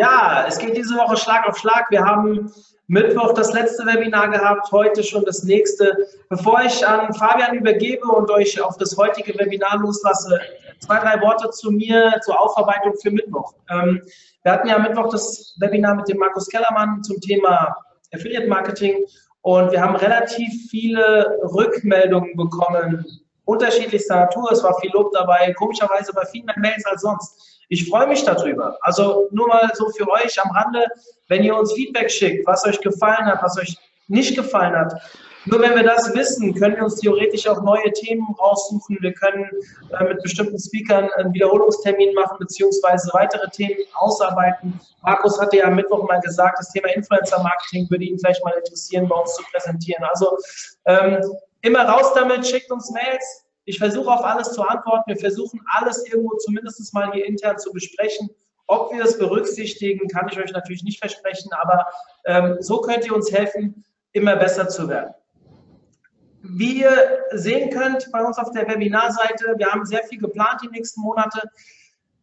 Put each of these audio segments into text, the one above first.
Ja, es geht diese Woche Schlag auf Schlag. Wir haben Mittwoch das letzte Webinar gehabt, heute schon das nächste. Bevor ich an Fabian übergebe und euch auf das heutige Webinar loslasse, zwei, drei Worte zu mir zur Aufarbeitung für Mittwoch. Ähm, wir hatten ja Mittwoch das Webinar mit dem Markus Kellermann zum Thema Affiliate Marketing und wir haben relativ viele Rückmeldungen bekommen, unterschiedlichster Natur. Es war viel Lob dabei, komischerweise bei viel mehr Mails als sonst. Ich freue mich darüber. Also nur mal so für euch am Rande, wenn ihr uns Feedback schickt, was euch gefallen hat, was euch nicht gefallen hat. Nur wenn wir das wissen, können wir uns theoretisch auch neue Themen raussuchen. Wir können äh, mit bestimmten Speakern einen Wiederholungstermin machen, beziehungsweise weitere Themen ausarbeiten. Markus hatte ja am Mittwoch mal gesagt, das Thema Influencer-Marketing würde ihn vielleicht mal interessieren, bei uns zu präsentieren. Also ähm, immer raus damit, schickt uns Mails, ich versuche auf alles zu antworten. Wir versuchen alles irgendwo zumindest mal hier intern zu besprechen. Ob wir es berücksichtigen, kann ich euch natürlich nicht versprechen, aber ähm, so könnt ihr uns helfen, immer besser zu werden. Wie ihr sehen könnt bei uns auf der Webinarseite, wir haben sehr viel geplant die nächsten Monate.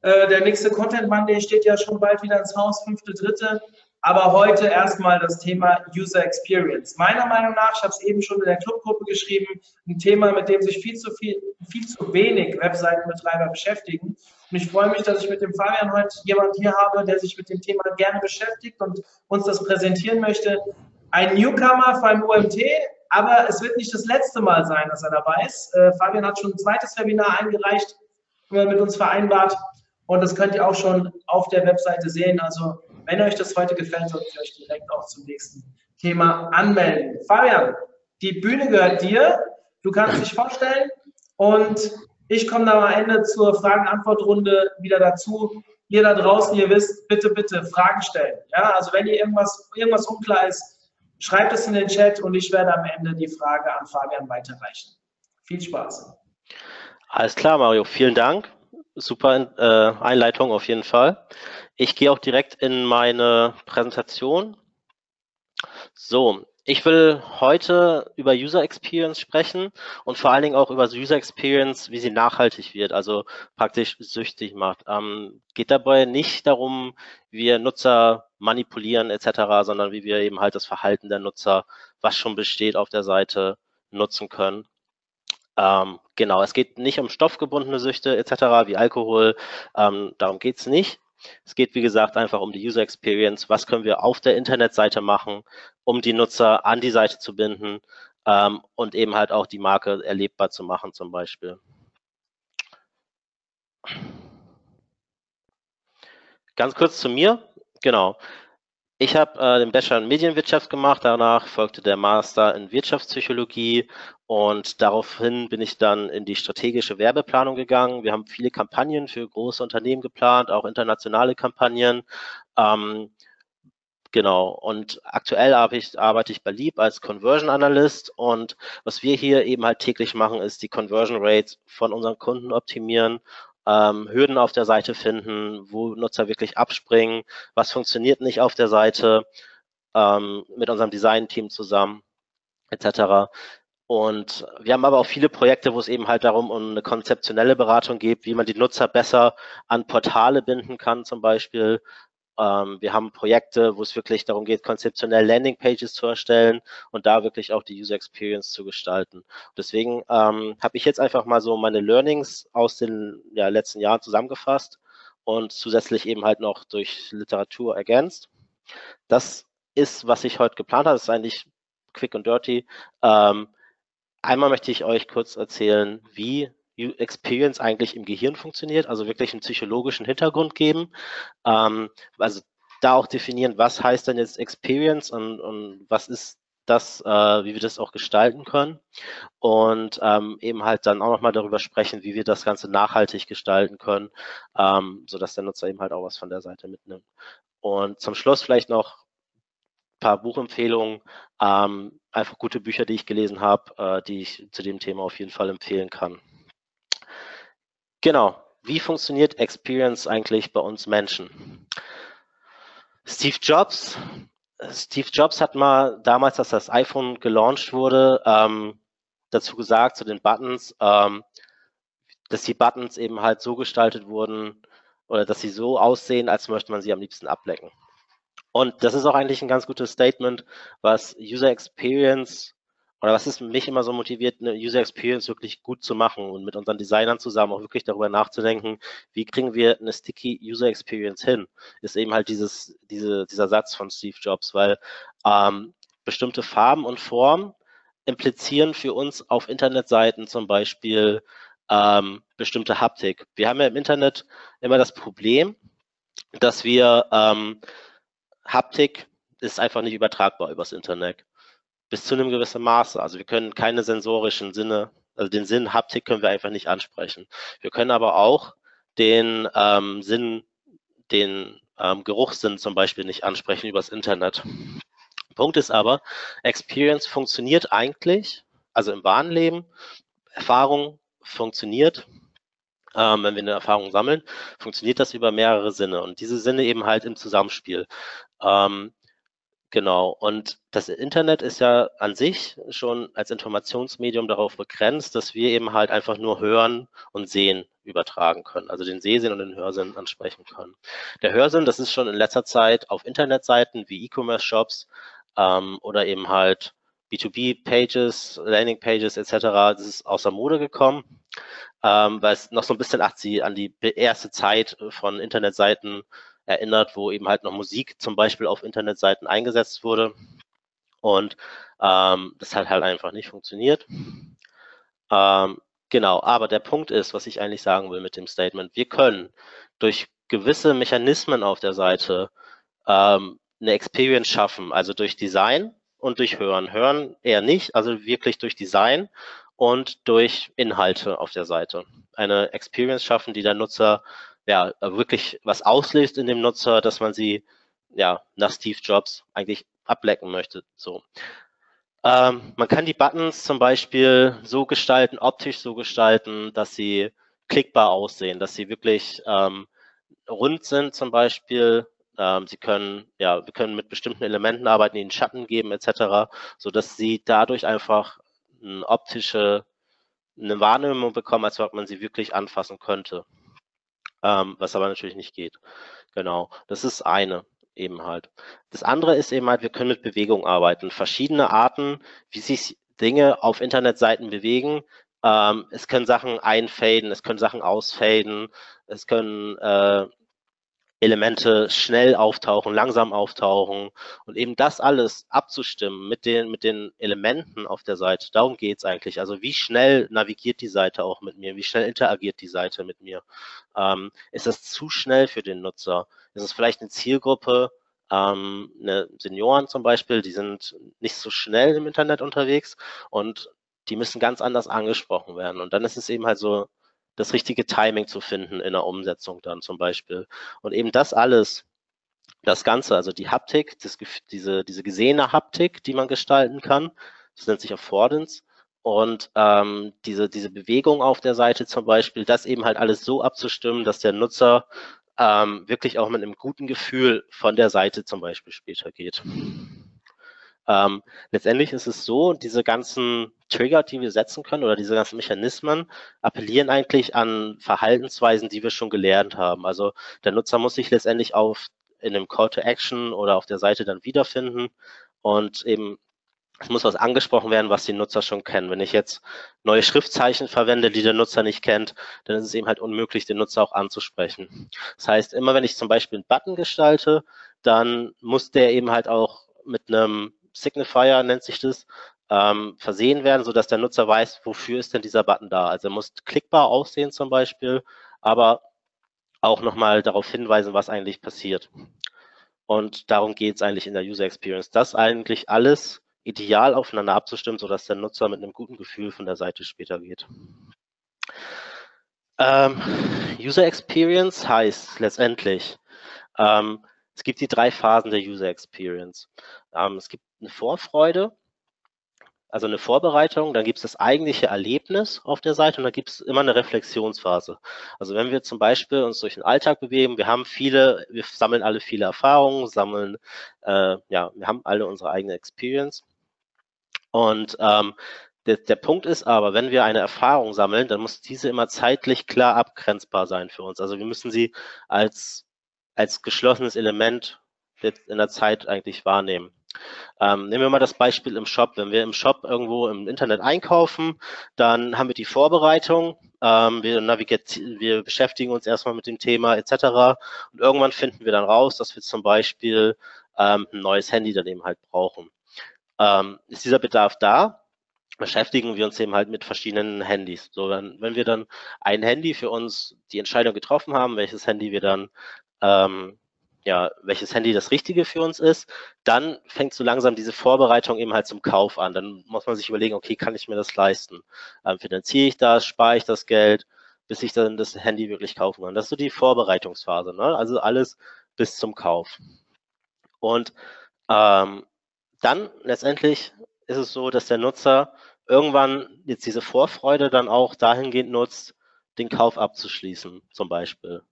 Äh, der nächste Content Monday steht ja schon bald wieder ins Haus, fünfte, dritte. Aber heute erstmal das Thema User Experience. Meiner Meinung nach, ich habe es eben schon in der Clubgruppe geschrieben, ein Thema, mit dem sich viel zu viel, viel zu wenig Webseitenbetreiber beschäftigen. Und ich freue mich, dass ich mit dem Fabian heute jemand hier habe, der sich mit dem Thema gerne beschäftigt und uns das präsentieren möchte. Ein Newcomer beim OMT, aber es wird nicht das letzte Mal sein, dass er dabei ist. Äh, Fabian hat schon ein zweites Webinar eingereicht, äh, mit uns vereinbart. Und das könnt ihr auch schon auf der Webseite sehen. Also wenn euch das heute gefällt, solltet ihr euch direkt auch zum nächsten Thema anmelden. Fabian, die Bühne gehört dir. Du kannst dich vorstellen und ich komme dann am Ende zur Fragen-Antwort-Runde wieder dazu. Ihr da draußen, ihr wisst, bitte, bitte Fragen stellen. Ja, also wenn ihr irgendwas, irgendwas unklar ist, schreibt es in den Chat und ich werde am Ende die Frage an Fabian weiterreichen. Viel Spaß. Alles klar, Mario. Vielen Dank. Super äh, Einleitung auf jeden Fall. Ich gehe auch direkt in meine Präsentation. So, ich will heute über User Experience sprechen und vor allen Dingen auch über User Experience, wie sie nachhaltig wird, also praktisch süchtig macht. Ähm, geht dabei nicht darum, wie wir Nutzer manipulieren etc., sondern wie wir eben halt das Verhalten der Nutzer, was schon besteht auf der Seite, nutzen können. Ähm, genau, es geht nicht um stoffgebundene Süchte etc. wie Alkohol, ähm, darum geht's nicht. Es geht, wie gesagt, einfach um die User Experience. Was können wir auf der Internetseite machen, um die Nutzer an die Seite zu binden ähm, und eben halt auch die Marke erlebbar zu machen zum Beispiel. Ganz kurz zu mir. Genau. Ich habe äh, den Bachelor in Medienwirtschaft gemacht, danach folgte der Master in Wirtschaftspsychologie und daraufhin bin ich dann in die strategische Werbeplanung gegangen. Wir haben viele Kampagnen für große Unternehmen geplant, auch internationale Kampagnen. Ähm, Genau. Und aktuell arbeite ich, bei Leap als Conversion Analyst. Und was wir hier eben halt täglich machen, ist die Conversion Rates von unseren Kunden optimieren ähm, Hürden auf der Seite finden, wo Nutzer wirklich abspringen, was funktioniert nicht auf der Seite, ähm, mit unserem Design-Team zusammen, etc. Und wir haben aber auch viele Projekte, wo es eben halt darum um eine konzeptionelle Beratung geht, wie man die Nutzer besser an Portale binden kann, zum Beispiel, ähm, wir haben Projekte, wo es wirklich darum geht, konzeptionell Landingpages zu erstellen und da wirklich auch die User Experience zu gestalten. Deswegen ähm, habe ich jetzt einfach mal so meine Learnings aus den ja, letzten Jahren zusammengefasst und zusätzlich eben halt noch durch Literatur ergänzt. Das ist, was ich heute geplant habe. Das ist eigentlich quick und dirty. Ähm, einmal möchte ich euch kurz erzählen, wie Experience eigentlich im Gehirn funktioniert, also wirklich einen psychologischen Hintergrund geben. Ähm, also da auch definieren, was heißt denn jetzt Experience und, und was ist das, äh, wie wir das auch gestalten können und ähm, eben halt dann auch nochmal darüber sprechen, wie wir das Ganze nachhaltig gestalten können, ähm, sodass der Nutzer eben halt auch was von der Seite mitnimmt. Und zum Schluss vielleicht noch paar Buchempfehlungen, ähm, einfach gute Bücher, die ich gelesen habe, äh, die ich zu dem Thema auf jeden Fall empfehlen kann. Genau, wie funktioniert Experience eigentlich bei uns Menschen? Steve Jobs, Steve Jobs hat mal damals, als das iPhone gelauncht wurde, ähm, dazu gesagt, zu den Buttons, ähm, dass die Buttons eben halt so gestaltet wurden oder dass sie so aussehen, als möchte man sie am liebsten ablecken. Und das ist auch eigentlich ein ganz gutes Statement, was User Experience oder was ist mich immer so motiviert, eine User Experience wirklich gut zu machen und mit unseren Designern zusammen auch wirklich darüber nachzudenken, wie kriegen wir eine sticky User Experience hin, ist eben halt dieses, diese, dieser Satz von Steve Jobs, weil ähm, bestimmte Farben und Formen implizieren für uns auf Internetseiten zum Beispiel ähm, bestimmte Haptik. Wir haben ja im Internet immer das Problem, dass wir ähm, Haptik ist einfach nicht übertragbar übers Internet. Bis zu einem gewissen Maße. Also wir können keine sensorischen Sinne, also den Sinn Haptik können wir einfach nicht ansprechen. Wir können aber auch den ähm, Sinn, den ähm, Geruchssinn zum Beispiel nicht ansprechen übers Internet. Punkt ist aber, Experience funktioniert eigentlich, also im wahren Leben, Erfahrung funktioniert, ähm, wenn wir eine Erfahrung sammeln, funktioniert das über mehrere Sinne und diese Sinne eben halt im Zusammenspiel. Ähm, genau, und das Internet ist ja an sich schon als Informationsmedium darauf begrenzt, dass wir eben halt einfach nur hören und sehen übertragen können, also den Sehsinn und den Hörsinn ansprechen können. Der Hörsinn, das ist schon in letzter Zeit auf Internetseiten wie E-Commerce-Shops ähm, oder eben halt B2B-Pages, Landing-Pages etc., das ist außer Mode gekommen, ähm, weil es noch so ein bisschen an die erste Zeit von Internetseiten erinnert, wo eben halt noch Musik zum Beispiel auf Internetseiten eingesetzt wurde. Und ähm, das hat halt einfach nicht funktioniert. Ähm, genau, aber der Punkt ist, was ich eigentlich sagen will mit dem Statement, wir können durch gewisse Mechanismen auf der Seite ähm, eine Experience schaffen, also durch Design und durch Hören. Hören eher nicht, also wirklich durch Design und durch Inhalte auf der Seite. Eine Experience schaffen, die der Nutzer ja wirklich was auslöst in dem Nutzer, dass man sie ja nach Steve Jobs eigentlich ablecken möchte. So. Ähm, man kann die Buttons zum Beispiel so gestalten, optisch so gestalten, dass sie klickbar aussehen, dass sie wirklich ähm, rund sind zum Beispiel, ähm, sie können, ja, wir können mit bestimmten Elementen arbeiten, ihnen Schatten geben etc., so dass sie dadurch einfach eine optische eine Wahrnehmung bekommen, als ob man sie wirklich anfassen könnte. Ähm, was aber natürlich nicht geht. Genau. Das ist eine eben halt. Das andere ist eben halt, wir können mit Bewegung arbeiten. Verschiedene Arten, wie sich Dinge auf Internetseiten bewegen. Ähm, es können Sachen einfaden, es können Sachen ausfaden, es können äh, Elemente schnell auftauchen, langsam auftauchen und eben das alles abzustimmen mit den, mit den Elementen auf der Seite. Darum geht's eigentlich. Also wie schnell navigiert die Seite auch mit mir? Wie schnell interagiert die Seite mit mir? Ähm, ist das zu schnell für den Nutzer? Ist es vielleicht eine Zielgruppe, ähm, eine Senioren zum Beispiel, die sind nicht so schnell im Internet unterwegs und die müssen ganz anders angesprochen werden. Und dann ist es eben halt so das richtige Timing zu finden in der Umsetzung dann zum Beispiel. Und eben das alles, das Ganze, also die Haptik, das, diese, diese gesehene Haptik, die man gestalten kann, das nennt sich Affordance. Und ähm, diese, diese Bewegung auf der Seite zum Beispiel, das eben halt alles so abzustimmen, dass der Nutzer ähm, wirklich auch mit einem guten Gefühl von der Seite zum Beispiel später geht. Ähm, letztendlich ist es so, diese ganzen Trigger, die wir setzen können oder diese ganzen Mechanismen appellieren eigentlich an Verhaltensweisen, die wir schon gelernt haben. Also der Nutzer muss sich letztendlich auf in einem Call to Action oder auf der Seite dann wiederfinden und eben es muss was angesprochen werden, was die Nutzer schon kennen. Wenn ich jetzt neue Schriftzeichen verwende, die der Nutzer nicht kennt, dann ist es eben halt unmöglich, den Nutzer auch anzusprechen. Das heißt, immer wenn ich zum Beispiel einen Button gestalte, dann muss der eben halt auch mit einem Signifier nennt sich das, ähm, versehen werden, sodass der Nutzer weiß, wofür ist denn dieser Button da. Also er muss klickbar aussehen zum Beispiel, aber auch nochmal darauf hinweisen, was eigentlich passiert. Und darum geht es eigentlich in der User Experience, das eigentlich alles ideal aufeinander abzustimmen, sodass der Nutzer mit einem guten Gefühl von der Seite später geht. Ähm, User Experience heißt letztendlich, ähm, es gibt die drei Phasen der User Experience. Ähm, es gibt eine Vorfreude, also eine Vorbereitung, dann gibt es das eigentliche Erlebnis auf der Seite und dann gibt es immer eine Reflexionsphase. Also wenn wir zum Beispiel uns durch den Alltag bewegen, wir haben viele, wir sammeln alle viele Erfahrungen, sammeln, äh, ja, wir haben alle unsere eigene Experience. Und ähm, der, der Punkt ist aber, wenn wir eine Erfahrung sammeln, dann muss diese immer zeitlich klar abgrenzbar sein für uns. Also wir müssen sie als, als geschlossenes Element in der Zeit eigentlich wahrnehmen. Ähm, nehmen wir mal das Beispiel im Shop. Wenn wir im Shop irgendwo im Internet einkaufen, dann haben wir die Vorbereitung. Ähm, wir, wir beschäftigen uns erstmal mit dem Thema etc. Und irgendwann finden wir dann raus, dass wir zum Beispiel ähm, ein neues Handy daneben halt brauchen. Ähm, ist dieser Bedarf da? beschäftigen wir uns eben halt mit verschiedenen Handys. So, wenn, wenn wir dann ein Handy für uns die Entscheidung getroffen haben, welches Handy wir dann ähm, ja, welches Handy das Richtige für uns ist, dann fängt so langsam diese Vorbereitung eben halt zum Kauf an. Dann muss man sich überlegen, okay, kann ich mir das leisten? Ähm, finanziere ich das, spare ich das Geld, bis ich dann das Handy wirklich kaufen kann? Das ist so die Vorbereitungsphase, ne? also alles bis zum Kauf. Und ähm, dann letztendlich ist es so, dass der Nutzer irgendwann jetzt diese Vorfreude dann auch dahingehend nutzt, den Kauf abzuschließen, zum Beispiel.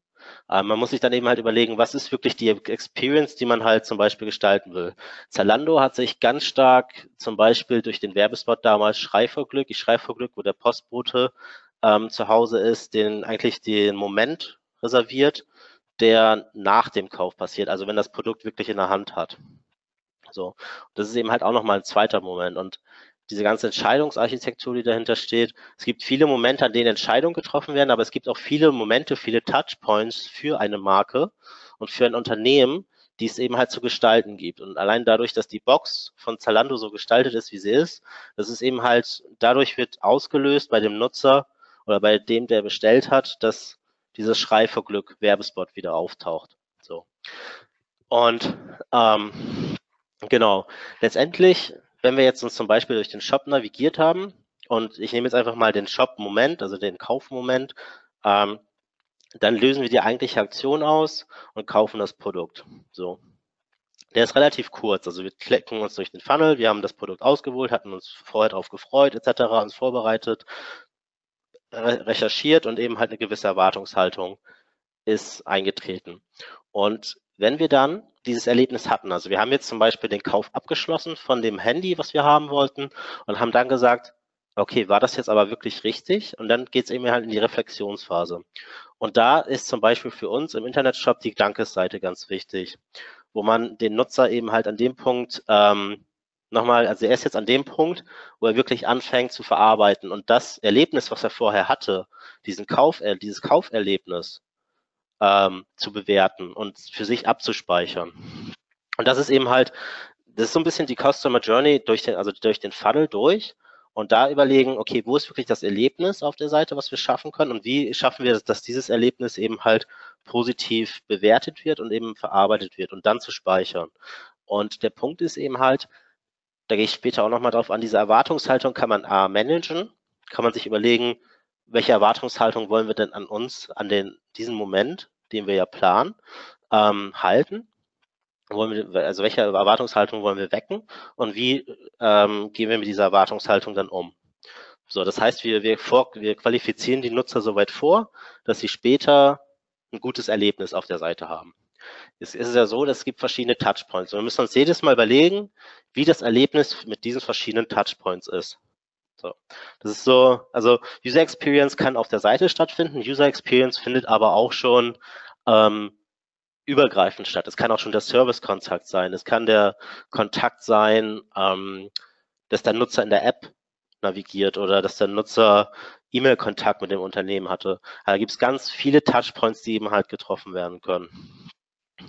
Äh, man muss sich dann eben halt überlegen, was ist wirklich die Experience, die man halt zum Beispiel gestalten will. Zalando hat sich ganz stark zum Beispiel durch den Werbespot damals Schrei vor Glück, ich schrei vor Glück, wo der Postbote ähm, zu Hause ist, den eigentlich den Moment reserviert, der nach dem Kauf passiert, also wenn das Produkt wirklich in der Hand hat. So, das ist eben halt auch nochmal ein zweiter Moment. Und diese ganze Entscheidungsarchitektur, die dahinter steht. Es gibt viele Momente, an denen Entscheidungen getroffen werden, aber es gibt auch viele Momente, viele Touchpoints für eine Marke und für ein Unternehmen, die es eben halt zu gestalten gibt. Und allein dadurch, dass die Box von Zalando so gestaltet ist, wie sie ist, das ist eben halt, dadurch wird ausgelöst bei dem Nutzer oder bei dem, der bestellt hat, dass dieses Schrei vor Glück Werbespot wieder auftaucht. So. Und ähm, genau, letztendlich wenn wir jetzt uns zum Beispiel durch den Shop navigiert haben und ich nehme jetzt einfach mal den Shop-Moment, also den Kaufmoment, ähm, dann lösen wir die eigentliche Aktion aus und kaufen das Produkt. So. Der ist relativ kurz, also wir klicken uns durch den Funnel, wir haben das Produkt ausgewählt, hatten uns vorher darauf gefreut, etc., uns vorbereitet, re recherchiert und eben halt eine gewisse Erwartungshaltung ist eingetreten. Und wenn wir dann dieses Erlebnis hatten, also wir haben jetzt zum Beispiel den Kauf abgeschlossen von dem Handy, was wir haben wollten und haben dann gesagt, okay, war das jetzt aber wirklich richtig? Und dann geht es eben halt in die Reflexionsphase. Und da ist zum Beispiel für uns im Internetshop die Dankesseite ganz wichtig, wo man den Nutzer eben halt an dem Punkt ähm, nochmal, also er ist jetzt an dem Punkt, wo er wirklich anfängt zu verarbeiten und das Erlebnis, was er vorher hatte, diesen Kauf, äh, dieses Kauferlebnis, ähm, zu bewerten und für sich abzuspeichern. Und das ist eben halt, das ist so ein bisschen die Customer Journey durch den, also durch den Funnel durch und da überlegen, okay, wo ist wirklich das Erlebnis auf der Seite, was wir schaffen können und wie schaffen wir, dass dieses Erlebnis eben halt positiv bewertet wird und eben verarbeitet wird und dann zu speichern. Und der Punkt ist eben halt, da gehe ich später auch nochmal drauf an, diese Erwartungshaltung kann man A managen, kann man sich überlegen, welche Erwartungshaltung wollen wir denn an uns, an den, diesen Moment, den wir ja planen, ähm, halten? Wollen wir, also welche Erwartungshaltung wollen wir wecken und wie ähm, gehen wir mit dieser Erwartungshaltung dann um? So, das heißt, wir, wir, vor, wir qualifizieren die Nutzer so weit vor, dass sie später ein gutes Erlebnis auf der Seite haben. Es ist ja so, dass es gibt verschiedene Touchpoints. Wir müssen uns jedes Mal überlegen, wie das Erlebnis mit diesen verschiedenen Touchpoints ist. So. Das ist so, also User Experience kann auf der Seite stattfinden, User Experience findet aber auch schon ähm, übergreifend statt. Es kann auch schon der Service-Kontakt sein, es kann der Kontakt sein, ähm, dass der Nutzer in der App navigiert oder dass der Nutzer E-Mail-Kontakt mit dem Unternehmen hatte. Da gibt es ganz viele Touchpoints, die eben halt getroffen werden können.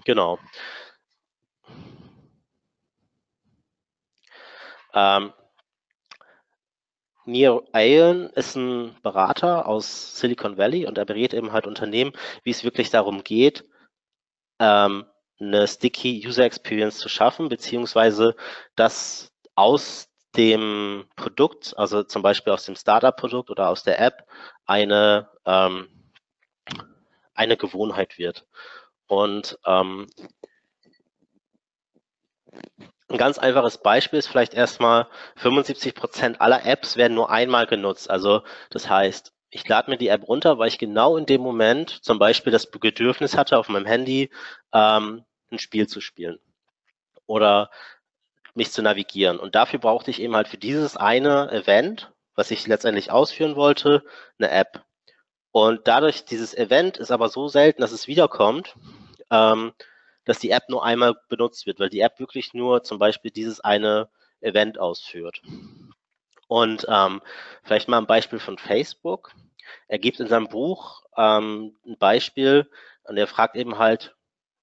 Genau. Ähm, Neil Ayen ist ein Berater aus Silicon Valley und er berät eben halt Unternehmen, wie es wirklich darum geht, ähm, eine sticky User Experience zu schaffen, beziehungsweise das aus dem Produkt, also zum Beispiel aus dem Startup-Produkt oder aus der App, eine, ähm, eine Gewohnheit wird. Und ähm, Ein ganz einfaches Beispiel ist vielleicht erstmal, 75 Prozent aller Apps werden nur einmal genutzt. Also das heißt, ich lade mir die App runter, weil ich genau in dem Moment zum Beispiel das Bedürfnis hatte, auf meinem Handy ähm, ein Spiel zu spielen oder mich zu navigieren. Und dafür brauchte ich eben halt für dieses eine Event, was ich letztendlich ausführen wollte, eine App. Und dadurch, dieses Event ist aber so selten, dass es wiederkommt, ähm, dass die App nur einmal benutzt wird, weil die App wirklich nur zum Beispiel dieses eine Event ausführt. Und ähm, vielleicht mal ein Beispiel von Facebook. Er gibt in seinem Buch ähm, ein Beispiel und er fragt eben halt,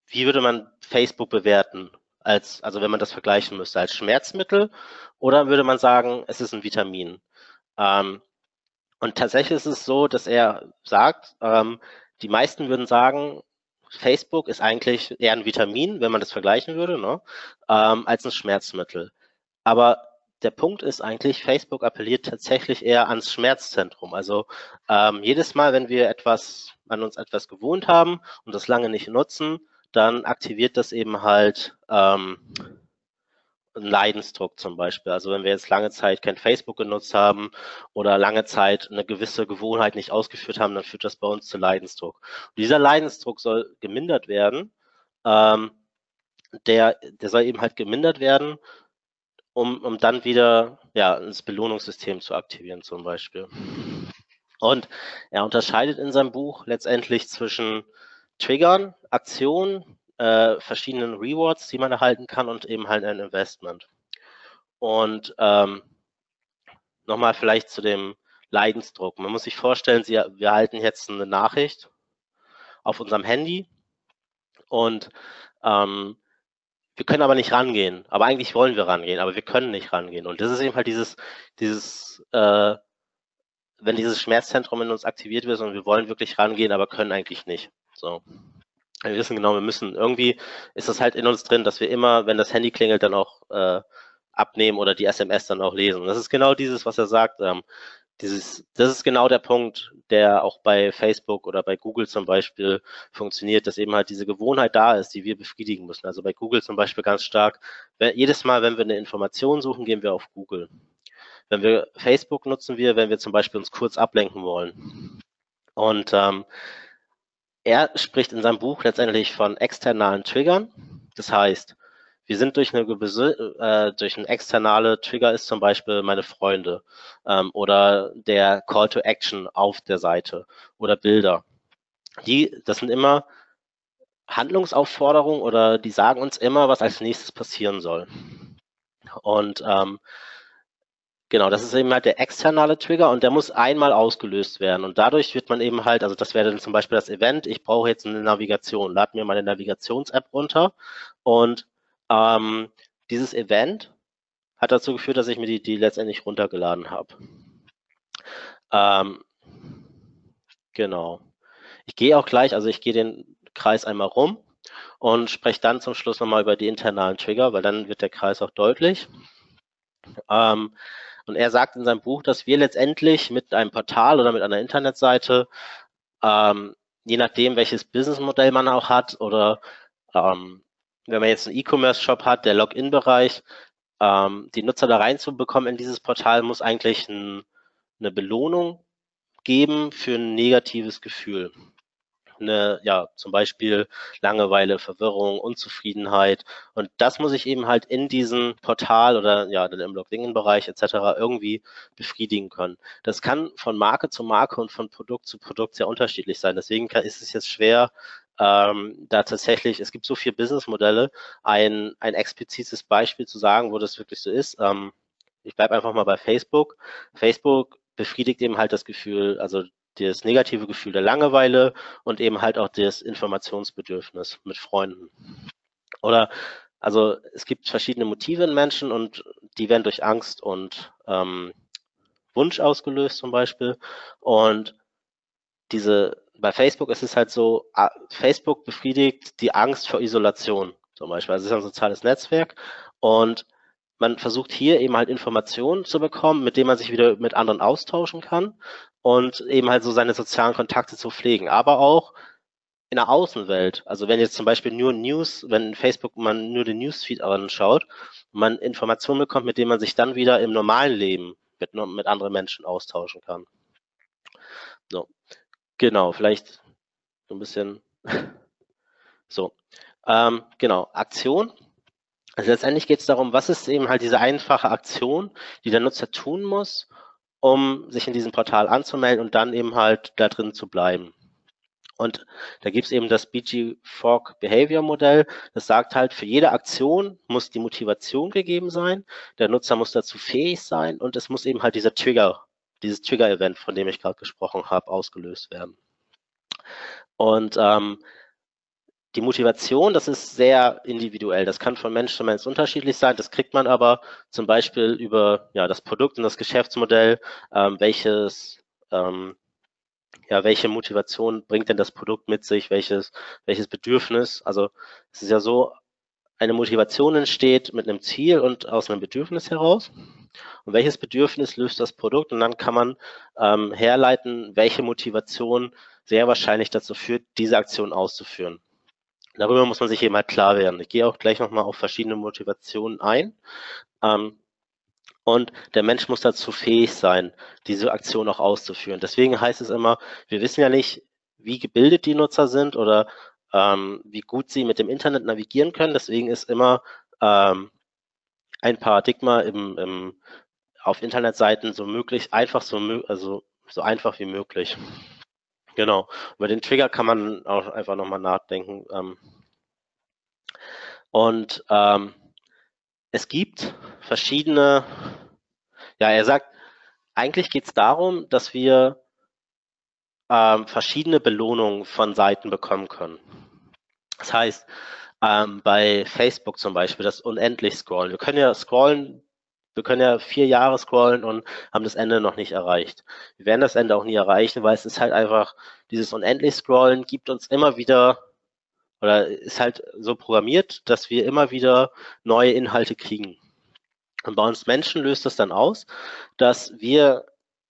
wie würde man Facebook bewerten? Als, also wenn man das vergleichen müsste, als Schmerzmittel oder würde man sagen, es ist ein Vitamin? Ähm, und tatsächlich ist es so, dass er sagt, ähm, die meisten würden sagen, Facebook ist eigentlich eher ein Vitamin, wenn man das vergleichen würde, ne, ähm, als ein Schmerzmittel. Aber der Punkt ist eigentlich, Facebook appelliert tatsächlich eher ans Schmerzzentrum. Also ähm, jedes Mal, wenn wir etwas an uns etwas gewohnt haben und das lange nicht nutzen, dann aktiviert das eben halt ähm, einen Leidensdruck zum Beispiel. Also wenn wir jetzt lange Zeit kein Facebook genutzt haben oder lange Zeit eine gewisse Gewohnheit nicht ausgeführt haben, dann führt das bei uns zu Leidensdruck. Und dieser Leidensdruck soll gemindert werden. Ähm, der, der soll eben halt gemindert werden, um, um dann wieder ja, das Belohnungssystem zu aktivieren zum Beispiel. Und er unterscheidet in seinem Buch letztendlich zwischen Triggern, Aktionen, äh, verschiedenen Rewards, die man erhalten kann und eben halt ein Investment. Und ähm, nochmal vielleicht zu dem Leidensdruck. Man muss sich vorstellen, Sie, wir erhalten jetzt eine Nachricht auf unserem Handy und ähm, wir können aber nicht rangehen. Aber eigentlich wollen wir rangehen, aber wir können nicht rangehen. Und das ist eben halt dieses, dieses, äh, wenn dieses Schmerzzentrum in uns aktiviert wird und wir wollen wirklich rangehen, aber können eigentlich nicht. So. Wir wissen genau, wir müssen irgendwie, ist das halt in uns drin, dass wir immer, wenn das Handy klingelt, dann auch äh, abnehmen oder die SMS dann auch lesen. Und das ist genau dieses, was er sagt. Ähm, dieses, das ist genau der Punkt, der auch bei Facebook oder bei Google zum Beispiel funktioniert, dass eben halt diese Gewohnheit da ist, die wir befriedigen müssen. Also bei Google zum Beispiel ganz stark, wenn, jedes Mal, wenn wir eine Information suchen, gehen wir auf Google. Wenn wir Facebook nutzen wir, wenn wir zum Beispiel uns kurz ablenken wollen. Und ähm, er spricht in seinem Buch letztendlich von externalen Triggern. Das heißt, wir sind durch eine äh, durch ein externale Trigger ist zum Beispiel meine Freunde ähm, oder der Call to Action auf der Seite oder Bilder. Die, das sind immer Handlungsaufforderungen oder die sagen uns immer, was als nächstes passieren soll. Und ähm, Genau, das ist eben halt der externe Trigger und der muss einmal ausgelöst werden. Und dadurch wird man eben halt, also das wäre dann zum Beispiel das Event, ich brauche jetzt eine Navigation, lade mir meine Navigations-App runter und ähm, dieses Event hat dazu geführt, dass ich mir die, die letztendlich runtergeladen habe. Ähm, genau. Ich gehe auch gleich, also ich gehe den Kreis einmal rum und spreche dann zum Schluss nochmal über die internalen Trigger, weil dann wird der Kreis auch deutlich. Ähm, und er sagt in seinem Buch, dass wir letztendlich mit einem Portal oder mit einer Internetseite, ähm, je nachdem, welches Businessmodell man auch hat oder ähm, wenn man jetzt einen E-Commerce-Shop hat, der Login-Bereich, ähm, die Nutzer da reinzubekommen in dieses Portal, muss eigentlich ein, eine Belohnung geben für ein negatives Gefühl eine, ja, zum Beispiel Langeweile, Verwirrung, Unzufriedenheit. Und das muss ich eben halt in diesem Portal oder ja, im Login-Bereich etc. irgendwie befriedigen können. Das kann von Marke zu Marke und von Produkt zu Produkt sehr unterschiedlich sein. Deswegen ist es jetzt schwer, ähm, da tatsächlich, es gibt so viele Businessmodelle, ein, ein explizites Beispiel zu sagen, wo das wirklich so ist. Ähm, ich bleibe einfach mal bei Facebook. Facebook befriedigt eben halt das Gefühl, also das negative Gefühl der Langeweile und eben halt auch das Informationsbedürfnis mit Freunden. Oder also es gibt verschiedene Motive in Menschen und die werden durch Angst und ähm, Wunsch ausgelöst zum Beispiel. Und diese bei Facebook ist es halt so, Facebook befriedigt die Angst vor Isolation zum Beispiel. Also es ist ein soziales Netzwerk und man versucht hier eben halt Informationen zu bekommen, mit denen man sich wieder mit anderen austauschen kann und eben halt so seine sozialen Kontakte zu pflegen, aber auch in der Außenwelt, also wenn jetzt zum Beispiel nur News, wenn Facebook man nur den Newsfeed anschaut, man Informationen bekommt, mit denen man sich dann wieder im normalen Leben mit, mit anderen Menschen austauschen kann. So, genau, vielleicht so ein bisschen so. Ähm, genau, Aktion. Also letztendlich geht es darum, was ist eben halt diese einfache Aktion, die der Nutzer tun muss, um sich in diesem Portal anzumelden und dann eben halt da drin zu bleiben. Und da gibt es eben das BG Fork Behavior Modell. Das sagt halt, für jede Aktion muss die Motivation gegeben sein, der Nutzer muss dazu fähig sein und es muss eben halt dieser Trigger, dieses Trigger-Event, von dem ich gerade gesprochen habe, ausgelöst werden. Und ähm, die Motivation, das ist sehr individuell. Das kann von Mensch zu Mensch unterschiedlich sein. Das kriegt man aber zum Beispiel über ja, das Produkt und das Geschäftsmodell, ähm, welches ähm, ja, welche Motivation bringt denn das Produkt mit sich, welches, welches Bedürfnis. Also es ist ja so, eine Motivation entsteht mit einem Ziel und aus einem Bedürfnis heraus. Und welches Bedürfnis löst das Produkt? Und dann kann man ähm, herleiten, welche Motivation sehr wahrscheinlich dazu führt, diese Aktion auszuführen. Darüber muss man sich eben halt klar werden. Ich gehe auch gleich nochmal auf verschiedene Motivationen ein. Ähm, und der Mensch muss dazu fähig sein, diese Aktion auch auszuführen. Deswegen heißt es immer, wir wissen ja nicht, wie gebildet die Nutzer sind oder ähm, wie gut sie mit dem Internet navigieren können. Deswegen ist immer ähm, ein Paradigma im, im, auf Internetseiten so möglich, einfach so, also so einfach wie möglich. Genau. Über den Trigger kann man auch einfach nochmal nachdenken. Ähm, und ähm, es gibt verschiedene, ja, er sagt, eigentlich geht es darum, dass wir ähm, verschiedene Belohnungen von Seiten bekommen können. Das heißt, ähm, bei Facebook zum Beispiel, das unendlich scrollen. Wir können ja scrollen, wir können ja vier Jahre scrollen und haben das Ende noch nicht erreicht. Wir werden das Ende auch nie erreichen, weil es ist halt einfach, dieses unendlich scrollen gibt uns immer wieder oder ist halt so programmiert, dass wir immer wieder neue Inhalte kriegen. Und bei uns Menschen löst das dann aus, dass wir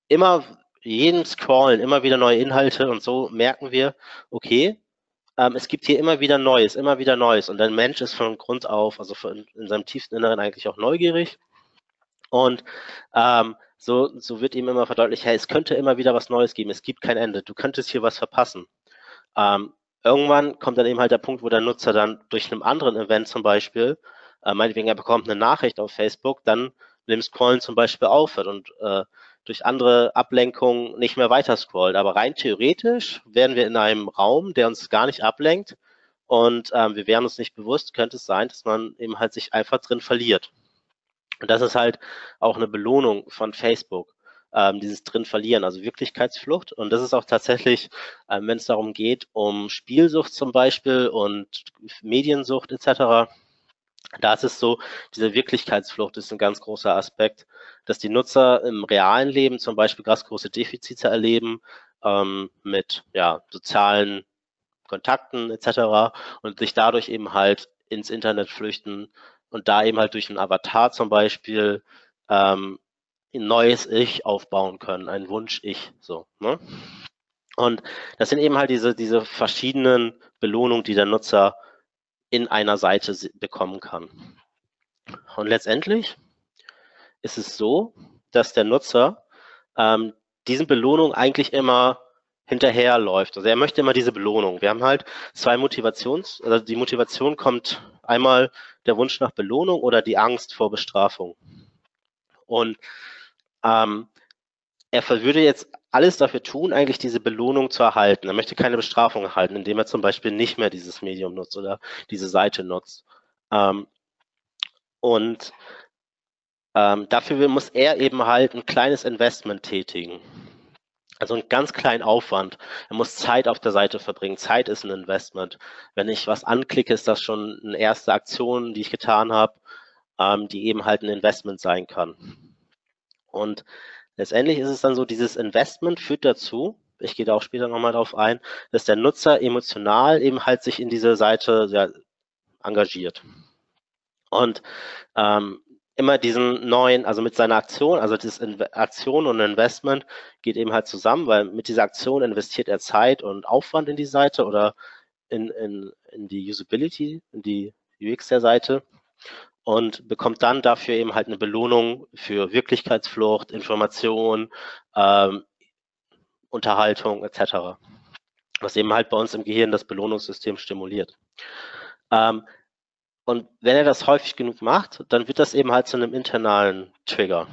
immer jeden Scrollen immer wieder neue Inhalte und so merken wir, okay, ähm, es gibt hier immer wieder Neues, immer wieder Neues. Und der Mensch ist von Grund auf, also von, in seinem tiefsten Inneren eigentlich auch neugierig. Und ähm, so, so wird ihm immer verdeutlicht, hey, es könnte immer wieder was Neues geben, es gibt kein Ende, du könntest hier was verpassen. Ähm, irgendwann kommt dann eben halt der Punkt, wo der Nutzer dann durch einem anderen Event zum Beispiel, äh, meinetwegen er bekommt eine Nachricht auf Facebook, dann mit dem Scrollen zum Beispiel aufhört und äh, durch andere Ablenkungen nicht mehr weiter scrollt. Aber rein theoretisch wären wir in einem Raum, der uns gar nicht ablenkt und ähm, wir wären uns nicht bewusst, könnte es sein, dass man eben halt sich einfach drin verliert. Und das ist halt auch eine Belohnung von Facebook ähm, dieses drin verlieren, also Wirklichkeitsflucht. Und das ist auch tatsächlich, ähm, wenn es darum geht, um Spielsucht zum Beispiel und Mediensucht etc., da ist es so, diese Wirklichkeitsflucht ist ein ganz großer Aspekt, dass die Nutzer im realen Leben zum Beispiel ganz große Defizite erleben ähm, mit ja, sozialen Kontakten etc. und sich dadurch eben halt ins Internet flüchten und da eben halt durch einen Avatar zum Beispiel ähm, ein neues Ich aufbauen können, ein Wunsch-Ich, so. Ne? Und das sind eben halt diese, diese verschiedenen Belohnungen, die der Nutzer in einer Seite bekommen kann. Und letztendlich ist es so, dass der Nutzer ähm, diesen Belohnungen eigentlich immer hinterherläuft. Also er möchte immer diese Belohnung. Wir haben halt zwei Motivations, also die Motivation kommt einmal der Wunsch nach Belohnung oder die Angst vor Bestrafung. Und ähm, er würde jetzt alles dafür tun, eigentlich diese Belohnung zu erhalten. Er möchte keine Bestrafung erhalten, indem er zum Beispiel nicht mehr dieses Medium nutzt oder diese Seite nutzt. Ähm, und ähm, dafür muss er eben halt ein kleines Investment tätigen. Also einen ganz kleinen Aufwand. Er muss Zeit auf der Seite verbringen. Zeit ist ein Investment. Wenn ich was anklicke, ist das schon eine erste Aktion, die ich getan habe, ähm, die eben halt ein Investment sein kann. Und letztendlich ist es dann so, dieses Investment führt dazu, ich gehe da auch später nochmal drauf ein, dass der Nutzer emotional eben halt sich in diese Seite ja, engagiert. Und ähm, immer diesen neuen, also mit seiner Aktion, also das Aktion und Investment geht eben halt zusammen, weil mit dieser Aktion investiert er Zeit und Aufwand in die Seite oder in, in, in die Usability, in die UX der Seite und bekommt dann dafür eben halt eine Belohnung für Wirklichkeitsflucht, Information, ähm, Unterhaltung etc. Was eben halt bei uns im Gehirn das Belohnungssystem stimuliert. Ähm, und wenn er das häufig genug macht, dann wird das eben halt zu einem internalen Trigger,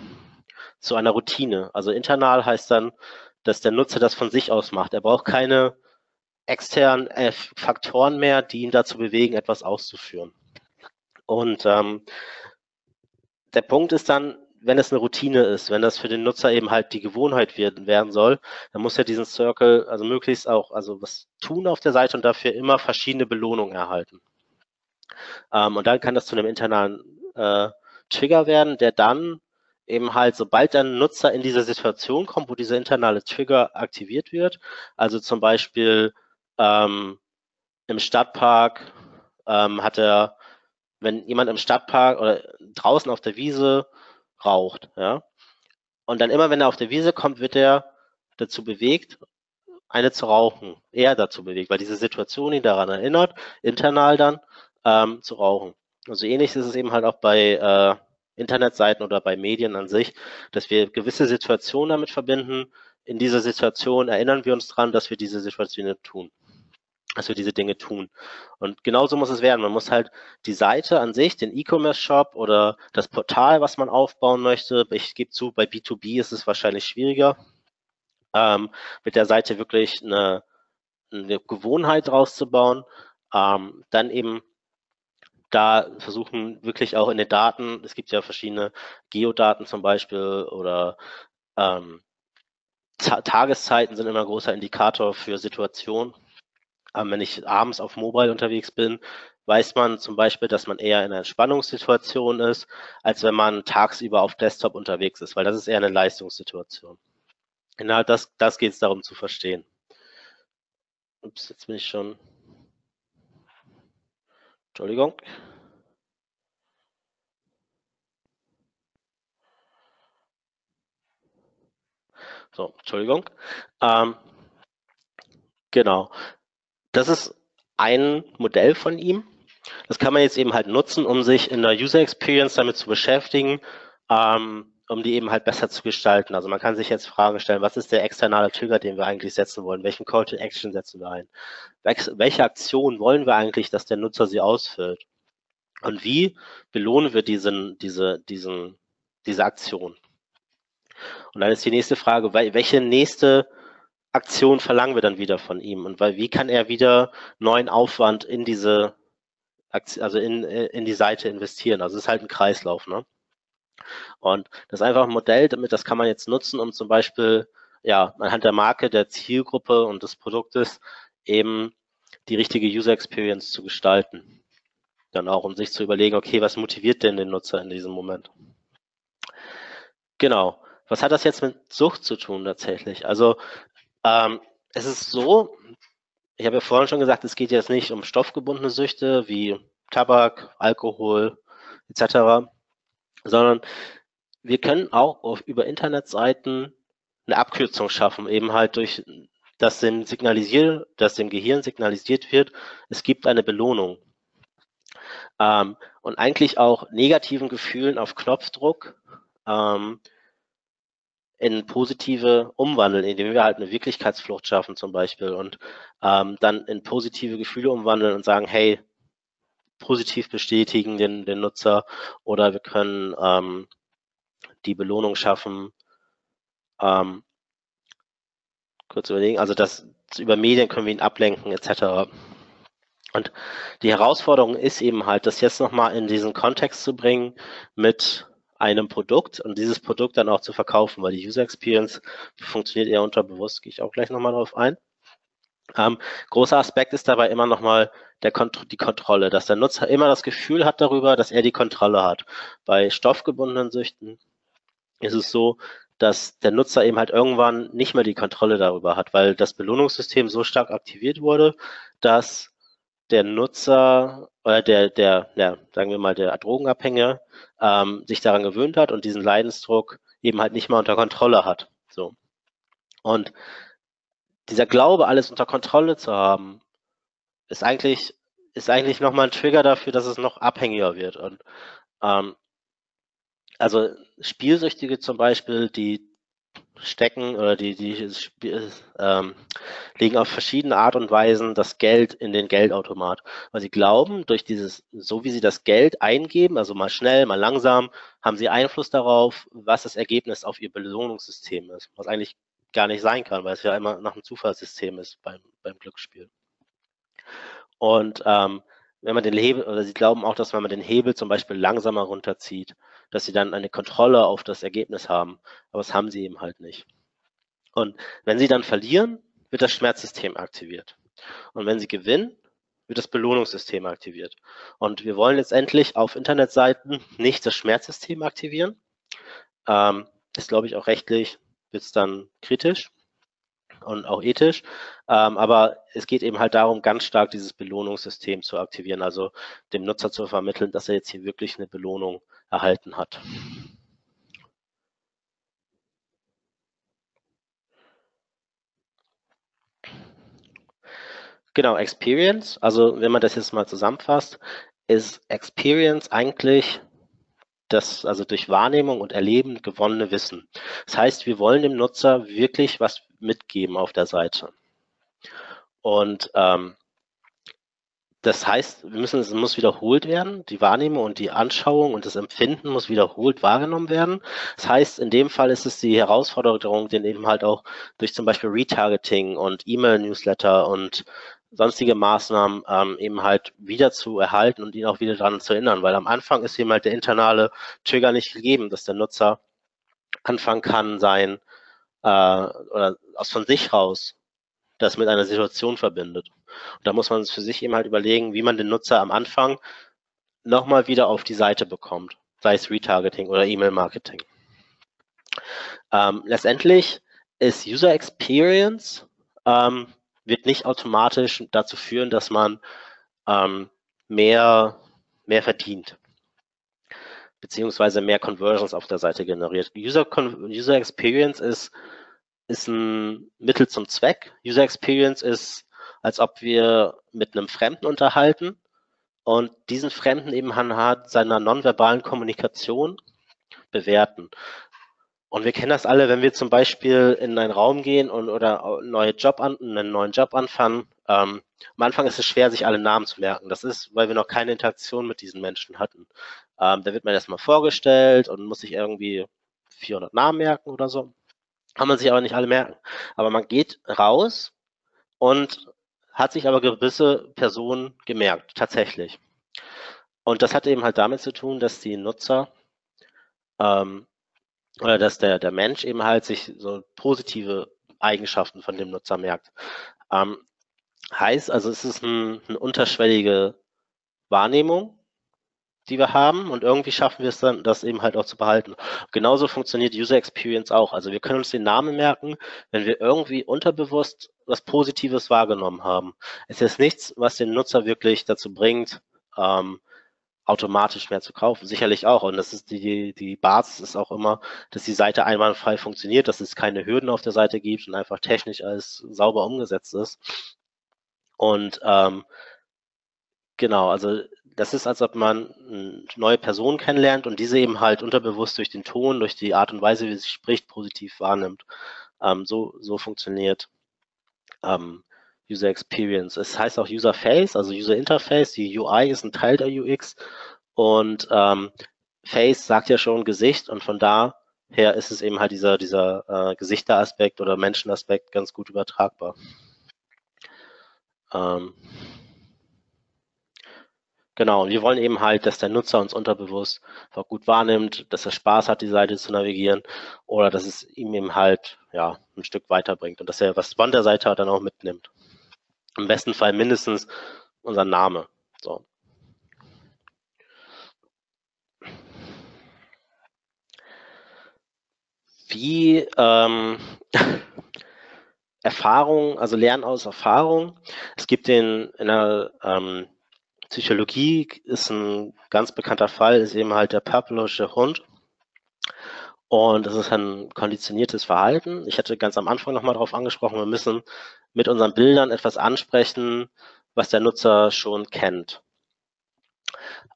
zu einer Routine. Also internal heißt dann, dass der Nutzer das von sich aus macht. Er braucht keine externen äh, Faktoren mehr, die ihn dazu bewegen, etwas auszuführen. Und ähm, der Punkt ist dann, wenn es eine Routine ist, wenn das für den Nutzer eben halt die Gewohnheit werden, werden soll, dann muss er diesen Circle also möglichst auch also was tun auf der Seite und dafür immer verschiedene Belohnungen erhalten. Ähm, und dann kann das zu einem internalen äh, Trigger werden, der dann eben halt, sobald ein Nutzer in diese Situation kommt, wo dieser internale Trigger aktiviert wird, also zum Beispiel ähm, im Stadtpark ähm, hat er, wenn jemand im Stadtpark oder draußen auf der Wiese raucht, ja, und dann immer, wenn er auf der Wiese kommt, wird er dazu bewegt, eine zu rauchen, eher dazu bewegt, weil diese Situation ihn daran erinnert, internal dann, ähm, zu rauchen. Also ähnlich ist es eben halt auch bei äh, Internetseiten oder bei Medien an sich, dass wir gewisse Situationen damit verbinden. In dieser Situation erinnern wir uns dran, dass wir diese Situationen tun dass wir diese Dinge tun. Und genauso muss es werden. Man muss halt die Seite an sich, den E-Commerce-Shop oder das Portal, was man aufbauen möchte, ich gebe zu, bei B2B ist es wahrscheinlich schwieriger, ähm, mit der Seite wirklich eine, eine Gewohnheit rauszubauen, ähm, dann eben da versuchen wirklich auch in den Daten, es gibt ja verschiedene Geodaten zum Beispiel oder ähm, Tageszeiten sind immer ein großer Indikator für Situationen. Ähm, wenn ich abends auf Mobile unterwegs bin, weiß man zum Beispiel, dass man eher in einer Entspannungssituation ist, als wenn man tagsüber auf Desktop unterwegs ist, weil das ist eher eine Leistungssituation. Genau das, das geht es darum zu verstehen. Ups, jetzt bin ich schon Entschuldigung. So, Entschuldigung. Ähm, genau. Das ist ein Modell von ihm. Das kann man jetzt eben halt nutzen, um sich in der User Experience damit zu beschäftigen, ähm, um die eben halt besser zu gestalten. Also man kann sich jetzt Fragen stellen, was ist der externe Trigger, den wir eigentlich setzen wollen? Welchen Call to Action setzen wir ein? Welche Aktion wollen wir eigentlich, dass der Nutzer sie ausfüllt? Und wie belohnen wir diesen, diese, diesen, diese Aktion? Und dann ist die nächste Frage, welche nächste Aktion verlangen wir dann wieder von ihm? Und weil, wie kann er wieder neuen Aufwand in diese, also in, in die Seite investieren? Also es ist halt ein Kreislauf, ne? Und das ist einfach ein Modell, damit das kann man jetzt nutzen, um zum Beispiel ja anhand der Marke, der Zielgruppe und des Produktes eben die richtige User Experience zu gestalten. Dann auch, um sich zu überlegen, okay, was motiviert denn den Nutzer in diesem Moment? Genau. Was hat das jetzt mit Sucht zu tun tatsächlich? Also ähm, es ist so, ich habe ja vorhin schon gesagt, es geht jetzt nicht um stoffgebundene Süchte wie Tabak, Alkohol etc., sondern wir können auch auf, über Internetseiten eine Abkürzung schaffen, eben halt durch das dem signalisiert, dass dem Gehirn signalisiert wird, es gibt eine Belohnung. Ähm, und eigentlich auch negativen Gefühlen auf Knopfdruck ähm, in positive umwandeln, indem wir halt eine Wirklichkeitsflucht schaffen zum Beispiel und ähm, dann in positive Gefühle umwandeln und sagen, hey, positiv bestätigen den, den Nutzer oder wir können ähm, die Belohnung schaffen. Ähm, kurz überlegen, also das über Medien können wir ihn ablenken etc. Und die Herausforderung ist eben halt, das jetzt nochmal in diesen Kontext zu bringen mit einem Produkt und dieses Produkt dann auch zu verkaufen, weil die User Experience funktioniert eher unterbewusst, gehe ich auch gleich nochmal drauf ein. Ähm, großer Aspekt ist dabei immer nochmal der Kont die Kontrolle, dass der Nutzer immer das Gefühl hat darüber, dass er die Kontrolle hat. Bei stoffgebundenen Süchten ist es so, dass der Nutzer eben halt irgendwann nicht mehr die Kontrolle darüber hat, weil das Belohnungssystem so stark aktiviert wurde, dass der Nutzer oder der, der, ja, sagen wir mal, der Drogenabhängige ähm, sich daran gewöhnt hat und diesen Leidensdruck eben halt nicht mehr unter Kontrolle hat. So. Und dieser Glaube, alles unter Kontrolle zu haben, ist eigentlich, ist eigentlich nochmal ein Trigger dafür, dass es noch abhängiger wird. Und ähm, also Spielsüchtige zum Beispiel, die stecken oder die, die ähm, legen auf verschiedene Art und Weisen das Geld in den Geldautomat. Weil sie glauben, durch dieses, so wie sie das Geld eingeben, also mal schnell, mal langsam, haben sie Einfluss darauf, was das Ergebnis auf ihr Belohnungssystem ist. Was eigentlich gar nicht sein kann, weil es ja immer nach einem Zufallssystem ist beim, beim Glücksspiel. Und ähm, wenn man den Hebel, oder sie glauben auch, dass wenn man den Hebel zum Beispiel langsamer runterzieht, dass sie dann eine Kontrolle auf das Ergebnis haben. Aber das haben sie eben halt nicht. Und wenn sie dann verlieren, wird das Schmerzsystem aktiviert. Und wenn sie gewinnen, wird das Belohnungssystem aktiviert. Und wir wollen letztendlich auf Internetseiten nicht das Schmerzsystem aktivieren. Ähm, ist, glaube ich, auch rechtlich, wird es dann kritisch und auch ethisch. Ähm, aber es geht eben halt darum, ganz stark dieses Belohnungssystem zu aktivieren, also dem Nutzer zu vermitteln, dass er jetzt hier wirklich eine Belohnung erhalten hat. Genau, Experience, also wenn man das jetzt mal zusammenfasst, ist Experience eigentlich das, also durch Wahrnehmung und Erleben gewonnene Wissen. Das heißt, wir wollen dem Nutzer wirklich was mitgeben auf der Seite. Und ähm, das heißt, wir müssen, es muss wiederholt werden. Die Wahrnehmung und die Anschauung und das Empfinden muss wiederholt wahrgenommen werden. Das heißt, in dem Fall ist es die Herausforderung, den eben halt auch durch zum Beispiel Retargeting und E-Mail-Newsletter und sonstige Maßnahmen ähm, eben halt wieder zu erhalten und ihn auch wieder daran zu erinnern, weil am Anfang ist eben halt der internale Trigger nicht gegeben, dass der Nutzer anfangen kann, sein äh, oder aus von sich raus das mit einer Situation verbindet. Und da muss man für sich eben halt überlegen, wie man den Nutzer am Anfang nochmal wieder auf die Seite bekommt, sei es Retargeting oder E-Mail-Marketing. Ähm, letztendlich ist User Experience ähm, wird nicht automatisch dazu führen, dass man ähm, mehr, mehr verdient beziehungsweise mehr Conversions auf der Seite generiert. User, User Experience ist ist ein Mittel zum Zweck. User Experience ist, als ob wir mit einem Fremden unterhalten und diesen Fremden eben anhand seiner nonverbalen Kommunikation bewerten. Und wir kennen das alle, wenn wir zum Beispiel in einen Raum gehen und oder neuen Job, an, einen neuen Job anfangen. Ähm, am Anfang ist es schwer, sich alle Namen zu merken. Das ist, weil wir noch keine Interaktion mit diesen Menschen hatten. Ähm, da wird man erstmal vorgestellt und muss sich irgendwie 400 Namen merken oder so. Kann man sich aber nicht alle merken. Aber man geht raus und hat sich aber gewisse Personen gemerkt, tatsächlich. Und das hat eben halt damit zu tun, dass die Nutzer ähm, oder dass der, der Mensch eben halt sich so positive Eigenschaften von dem Nutzer merkt. Ähm, heißt also, es ist ein, eine unterschwellige Wahrnehmung die wir haben und irgendwie schaffen wir es dann, das eben halt auch zu behalten. Genauso funktioniert User Experience auch. Also wir können uns den Namen merken, wenn wir irgendwie unterbewusst was Positives wahrgenommen haben. Es ist nichts, was den Nutzer wirklich dazu bringt, ähm, automatisch mehr zu kaufen. Sicherlich auch. Und das ist die, die Basis ist auch immer, dass die Seite einwandfrei funktioniert, dass es keine Hürden auf der Seite gibt und einfach technisch alles sauber umgesetzt ist. Und ähm, genau, also das ist, als ob man eine neue Person kennenlernt und diese eben halt unterbewusst durch den Ton, durch die Art und Weise, wie sie spricht, positiv wahrnimmt. Ähm, so, so funktioniert ähm, User Experience. Es heißt auch User Face, also User Interface. Die UI ist ein Teil der UX und ähm, Face sagt ja schon Gesicht und von daher ist es eben halt dieser, dieser äh, Gesichteraspekt oder Menschenaspekt ganz gut übertragbar. Ähm, Genau, und wir wollen eben halt, dass der Nutzer uns unterbewusst gut wahrnimmt, dass er Spaß hat, die Seite zu navigieren oder dass es ihm eben halt ja, ein Stück weiterbringt und dass er was von der Seite dann auch mitnimmt. Im besten Fall mindestens unser Name. So. Wie ähm, Erfahrung, also Lernen aus Erfahrung. Es gibt den in der ähm, Psychologie ist ein ganz bekannter Fall, ist eben halt der Pavlovsche Hund. Und das ist ein konditioniertes Verhalten. Ich hatte ganz am Anfang nochmal darauf angesprochen, wir müssen mit unseren Bildern etwas ansprechen, was der Nutzer schon kennt.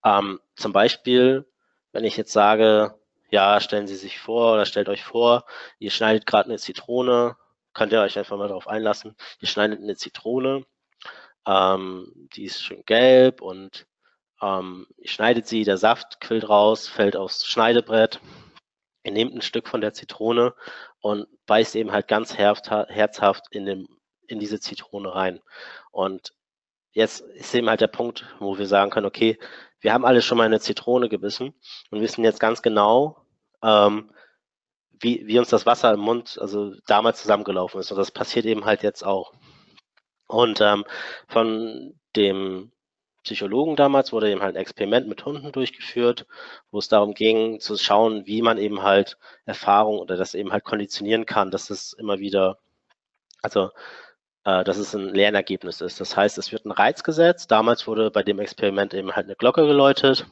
Ähm, zum Beispiel, wenn ich jetzt sage, ja, stellen Sie sich vor oder stellt euch vor, ihr schneidet gerade eine Zitrone, könnt ihr euch einfach mal darauf einlassen, ihr schneidet eine Zitrone, ähm, die ist schön gelb und ähm, ihr schneidet sie, der Saft quillt raus, fällt aufs Schneidebrett, ihr nehmt ein Stück von der Zitrone und beißt eben halt ganz herzhaft in, den, in diese Zitrone rein. Und jetzt ist eben halt der Punkt, wo wir sagen können, okay, wir haben alle schon mal eine Zitrone gebissen und wissen jetzt ganz genau, ähm, wie, wie uns das Wasser im Mund, also damals zusammengelaufen ist. Und das passiert eben halt jetzt auch. Und ähm, von dem Psychologen damals wurde eben halt ein Experiment mit Hunden durchgeführt, wo es darum ging, zu schauen, wie man eben halt Erfahrung oder das eben halt konditionieren kann, dass es immer wieder, also äh, dass es ein Lernergebnis ist. Das heißt, es wird ein Reiz gesetzt. Damals wurde bei dem Experiment eben halt eine Glocke geläutet,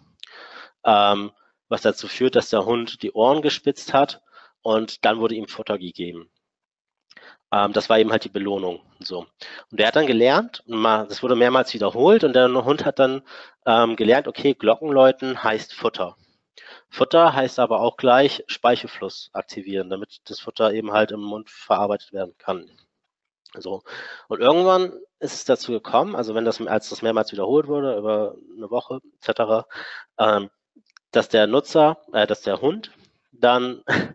ähm, was dazu führt, dass der Hund die Ohren gespitzt hat und dann wurde ihm Futter gegeben. Ähm, das war eben halt die Belohnung. So. Und der hat dann gelernt, das wurde mehrmals wiederholt und der Hund hat dann ähm, gelernt, okay, Glockenläuten heißt Futter. Futter heißt aber auch gleich Speichelfluss aktivieren, damit das Futter eben halt im Mund verarbeitet werden kann. So. Und irgendwann ist es dazu gekommen, also wenn das, als das mehrmals wiederholt wurde, über eine Woche etc., ähm, dass der Nutzer, äh, dass der Hund dann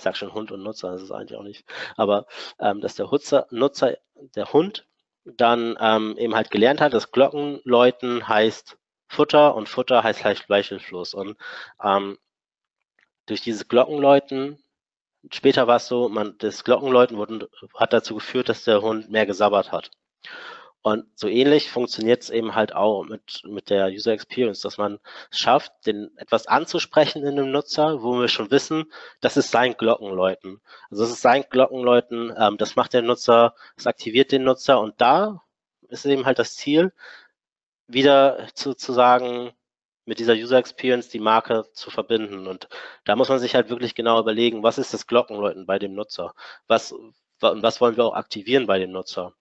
ich sage schon Hund und Nutzer, das ist eigentlich auch nicht, aber ähm, dass der Nutzer, Nutzer, der Hund dann ähm, eben halt gelernt hat, dass Glockenläuten heißt Futter und Futter heißt gleich Speichelfluss. Und ähm, durch dieses Glockenläuten, später war es so, man, das Glockenläuten wurden, hat dazu geführt, dass der Hund mehr gesabbert hat. Und so ähnlich funktioniert es eben halt auch mit, mit der User Experience, dass man es schafft, den etwas anzusprechen in dem Nutzer, wo wir schon wissen, das ist sein Glockenläuten. Also es ist sein Glockenläuten, ähm, das macht der Nutzer, das aktiviert den Nutzer und da ist eben halt das Ziel, wieder sozusagen mit dieser User Experience die Marke zu verbinden. Und da muss man sich halt wirklich genau überlegen, was ist das Glockenläuten bei dem Nutzer? Was, was wollen wir auch aktivieren bei dem Nutzer?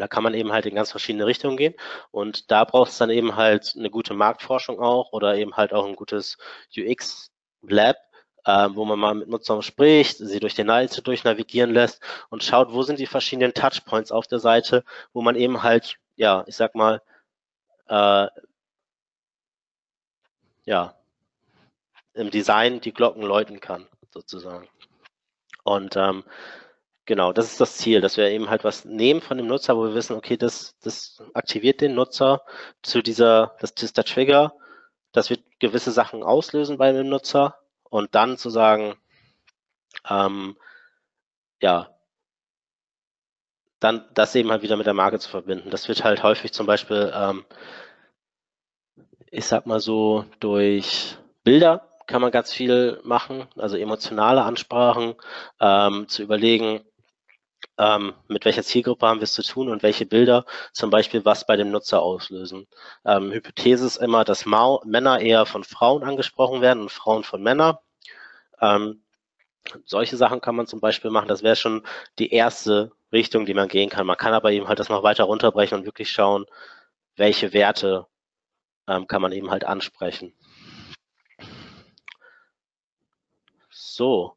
Da kann man eben halt in ganz verschiedene Richtungen gehen. Und da braucht es dann eben halt eine gute Marktforschung auch oder eben halt auch ein gutes UX-Lab, äh, wo man mal mit Nutzern spricht, sie durch den Seite durchnavigieren lässt und schaut, wo sind die verschiedenen Touchpoints auf der Seite, wo man eben halt, ja, ich sag mal, äh, ja, im Design die Glocken läuten kann, sozusagen. Und ähm, Genau, das ist das Ziel, dass wir eben halt was nehmen von dem Nutzer, wo wir wissen, okay, das, das aktiviert den Nutzer zu dieser, das ist der Trigger, das wird gewisse Sachen auslösen bei dem Nutzer und dann zu sagen, ähm, ja, dann das eben halt wieder mit der Marke zu verbinden. Das wird halt häufig zum Beispiel, ähm, ich sag mal so, durch Bilder kann man ganz viel machen, also emotionale Ansprachen, ähm, zu überlegen, ähm, mit welcher Zielgruppe haben wir es zu tun und welche Bilder zum Beispiel was bei dem Nutzer auslösen. Ähm, Hypothese ist immer, dass Mau Männer eher von Frauen angesprochen werden und Frauen von Männern. Ähm, solche Sachen kann man zum Beispiel machen. Das wäre schon die erste Richtung, die man gehen kann. Man kann aber eben halt das noch weiter runterbrechen und wirklich schauen, welche Werte ähm, kann man eben halt ansprechen. So,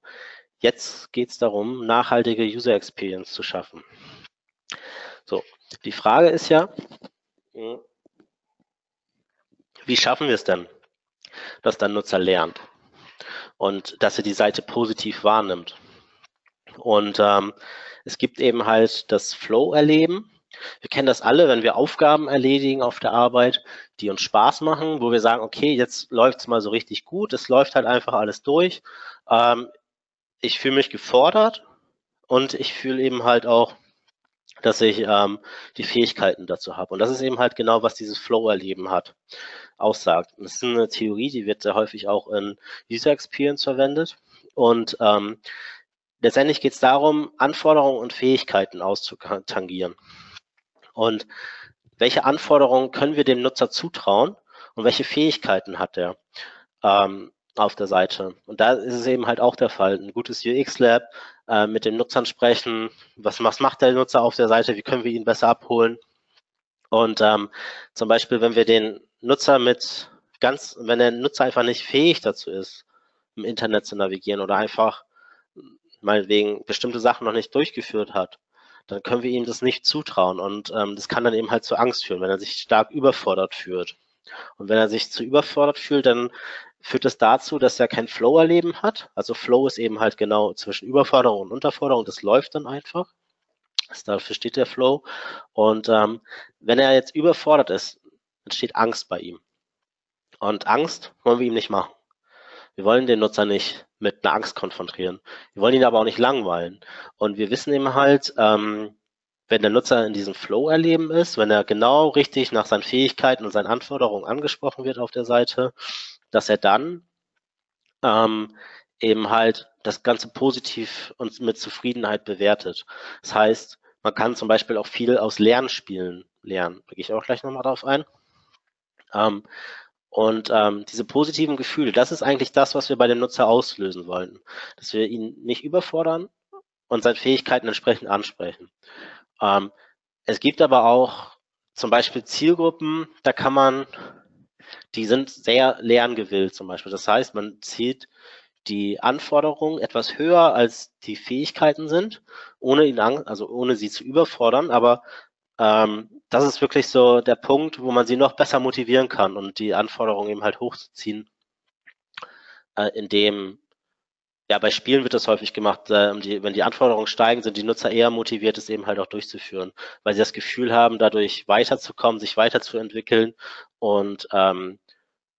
Jetzt geht es darum, nachhaltige User Experience zu schaffen. So, die Frage ist ja, wie schaffen wir es denn, dass der Nutzer lernt und dass er die Seite positiv wahrnimmt? Und ähm, es gibt eben halt das Flow-Erleben. Wir kennen das alle, wenn wir Aufgaben erledigen auf der Arbeit, die uns Spaß machen, wo wir sagen, okay, jetzt läuft es mal so richtig gut, es läuft halt einfach alles durch. Ähm, ich fühle mich gefordert und ich fühle eben halt auch, dass ich ähm, die Fähigkeiten dazu habe. Und das ist eben halt genau, was dieses Flow-Erleben hat, aussagt. das ist eine Theorie, die wird sehr häufig auch in User Experience verwendet. Und ähm, letztendlich geht es darum, Anforderungen und Fähigkeiten auszutangieren. Und welche Anforderungen können wir dem Nutzer zutrauen und welche Fähigkeiten hat er? Ähm, auf der Seite. Und da ist es eben halt auch der Fall. Ein gutes UX-Lab, äh, mit den Nutzern sprechen, was, was macht der Nutzer auf der Seite, wie können wir ihn besser abholen Und ähm, zum Beispiel, wenn wir den Nutzer mit ganz, wenn der Nutzer einfach nicht fähig dazu ist, im Internet zu navigieren oder einfach meinetwegen bestimmte Sachen noch nicht durchgeführt hat, dann können wir ihm das nicht zutrauen. Und ähm, das kann dann eben halt zu Angst führen, wenn er sich stark überfordert fühlt. Und wenn er sich zu überfordert fühlt, dann führt das dazu, dass er kein Flow-Erleben hat. Also Flow ist eben halt genau zwischen Überforderung und Unterforderung. Das läuft dann einfach. Das, dafür steht der Flow. Und ähm, wenn er jetzt überfordert ist, entsteht Angst bei ihm. Und Angst wollen wir ihm nicht machen. Wir wollen den Nutzer nicht mit einer Angst konfrontieren. Wir wollen ihn aber auch nicht langweilen. Und wir wissen eben halt, ähm, wenn der Nutzer in diesem Flow-Erleben ist, wenn er genau richtig nach seinen Fähigkeiten und seinen Anforderungen angesprochen wird auf der Seite, dass er dann ähm, eben halt das Ganze positiv und mit Zufriedenheit bewertet. Das heißt, man kann zum Beispiel auch viel aus Lernspielen lernen. Da gehe ich auch gleich nochmal drauf ein. Ähm, und ähm, diese positiven Gefühle, das ist eigentlich das, was wir bei dem Nutzer auslösen wollen. Dass wir ihn nicht überfordern und seine Fähigkeiten entsprechend ansprechen. Ähm, es gibt aber auch zum Beispiel Zielgruppen, da kann man, die sind sehr lerngewillt zum Beispiel. Das heißt, man zieht die Anforderungen etwas höher als die Fähigkeiten sind, ohne ihn, also ohne sie zu überfordern, aber ähm, das ist wirklich so der Punkt, wo man sie noch besser motivieren kann und die Anforderungen eben halt hochzuziehen, äh, indem ja, bei Spielen wird das häufig gemacht, äh, die, wenn die Anforderungen steigen, sind die Nutzer eher motiviert, es eben halt auch durchzuführen, weil sie das Gefühl haben, dadurch weiterzukommen, sich weiterzuentwickeln und ähm,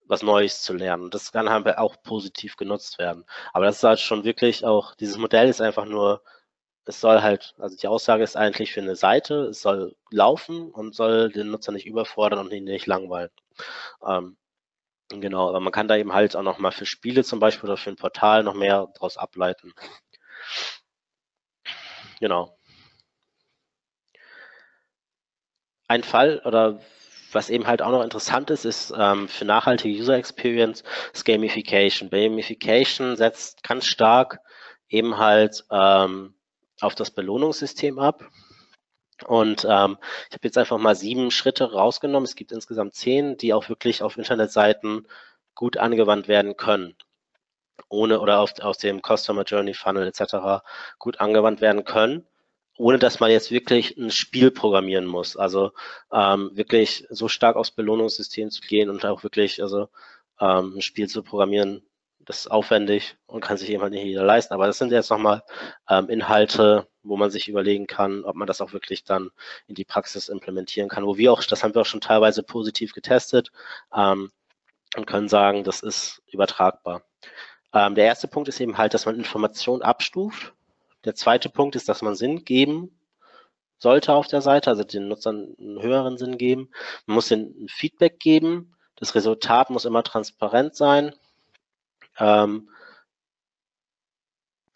was Neues zu lernen. Das kann halt auch positiv genutzt werden. Aber das ist halt schon wirklich auch, dieses Modell ist einfach nur es soll halt, also die Aussage ist eigentlich für eine Seite, es soll laufen und soll den Nutzer nicht überfordern und ihn nicht langweilen. Ähm, genau, aber man kann da eben halt auch nochmal für Spiele zum Beispiel oder für ein Portal noch mehr daraus ableiten. Genau. Ein Fall oder was eben halt auch noch interessant ist, ist ähm, für nachhaltige User Experience ist Gamification. Gamification setzt ganz stark eben halt ähm, auf das Belohnungssystem ab. Und ähm, ich habe jetzt einfach mal sieben Schritte rausgenommen. Es gibt insgesamt zehn, die auch wirklich auf Internetseiten gut angewandt werden können. Ohne oder auf, aus dem Customer Journey Funnel etc. gut angewandt werden können, ohne dass man jetzt wirklich ein Spiel programmieren muss. Also ähm, wirklich so stark aufs Belohnungssystem zu gehen und auch wirklich also ähm, ein Spiel zu programmieren, das ist aufwendig und kann sich eben halt nicht jeder leisten. Aber das sind jetzt nochmal ähm, Inhalte, wo man sich überlegen kann, ob man das auch wirklich dann in die Praxis implementieren kann. Wo wir auch, das haben wir auch schon teilweise positiv getestet ähm, und können sagen, das ist übertragbar. Ähm, der erste Punkt ist eben halt, dass man Informationen abstuft. Der zweite Punkt ist, dass man Sinn geben sollte auf der Seite, also den Nutzern einen höheren Sinn geben. Man muss ihnen Feedback geben. Das Resultat muss immer transparent sein. Ähm,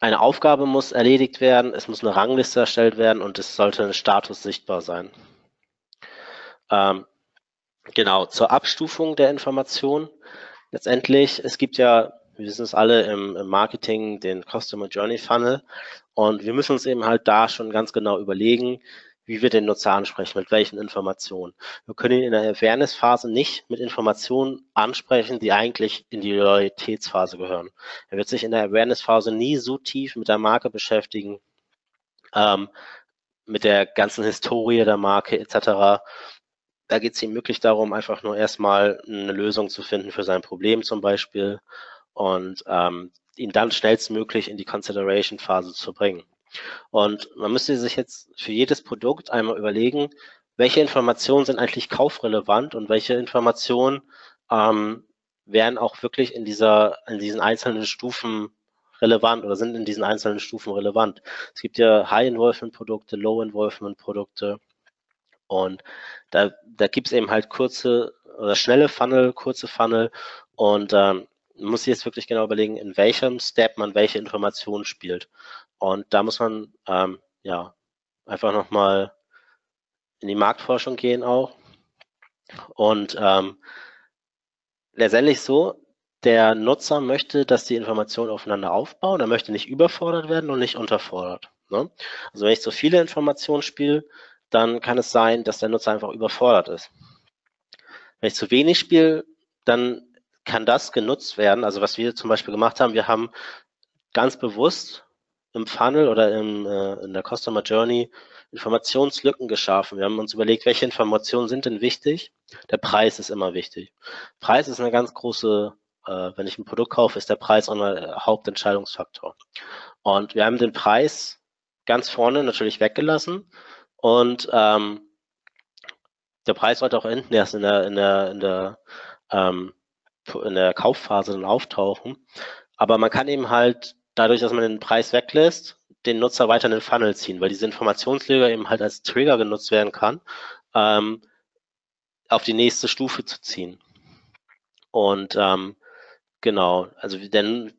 eine Aufgabe muss erledigt werden, es muss eine Rangliste erstellt werden und es sollte ein Status sichtbar sein. Ähm, genau, zur Abstufung der Information. Letztendlich, es gibt ja, wir wissen es alle im, im Marketing, den Customer Journey Funnel und wir müssen uns eben halt da schon ganz genau überlegen, wie wir den Nutzer ansprechen, mit welchen Informationen. Wir können ihn in der Awareness-Phase nicht mit Informationen ansprechen, die eigentlich in die Loyalitätsphase gehören. Er wird sich in der Awareness-Phase nie so tief mit der Marke beschäftigen, ähm, mit der ganzen Historie der Marke etc. Da geht es ihm wirklich darum, einfach nur erstmal eine Lösung zu finden für sein Problem zum Beispiel und ähm, ihn dann schnellstmöglich in die Consideration-Phase zu bringen. Und man müsste sich jetzt für jedes Produkt einmal überlegen, welche Informationen sind eigentlich kaufrelevant und welche Informationen ähm, wären auch wirklich in dieser, in diesen einzelnen Stufen relevant oder sind in diesen einzelnen Stufen relevant. Es gibt ja High-Involvement-Produkte, Low-Involvement-Produkte und da, da gibt es eben halt kurze oder schnelle Funnel, kurze Funnel und ähm, muss jetzt wirklich genau überlegen, in welchem Step man welche Informationen spielt. Und da muss man ähm, ja einfach nochmal in die Marktforschung gehen auch. Und ähm, letztendlich so, der Nutzer möchte, dass die Informationen aufeinander aufbauen. Er möchte nicht überfordert werden und nicht unterfordert. Ne? Also wenn ich so viele Informationen spiele, dann kann es sein, dass der Nutzer einfach überfordert ist. Wenn ich zu wenig spiele, dann kann das genutzt werden. Also was wir zum Beispiel gemacht haben, wir haben ganz bewusst im Funnel oder im, äh, in der Customer Journey Informationslücken geschaffen. Wir haben uns überlegt, welche Informationen sind denn wichtig? Der Preis ist immer wichtig. Preis ist eine ganz große, äh, wenn ich ein Produkt kaufe, ist der Preis auch ein Hauptentscheidungsfaktor. Und wir haben den Preis ganz vorne natürlich weggelassen und ähm, der Preis sollte auch hinten erst in der, in der, in der, ähm, in der Kaufphase dann auftauchen. Aber man kann eben halt dadurch, dass man den Preis weglässt, den Nutzer weiter in den Funnel ziehen, weil diese Informationslöger eben halt als Trigger genutzt werden kann, ähm, auf die nächste Stufe zu ziehen. Und ähm, genau, also denn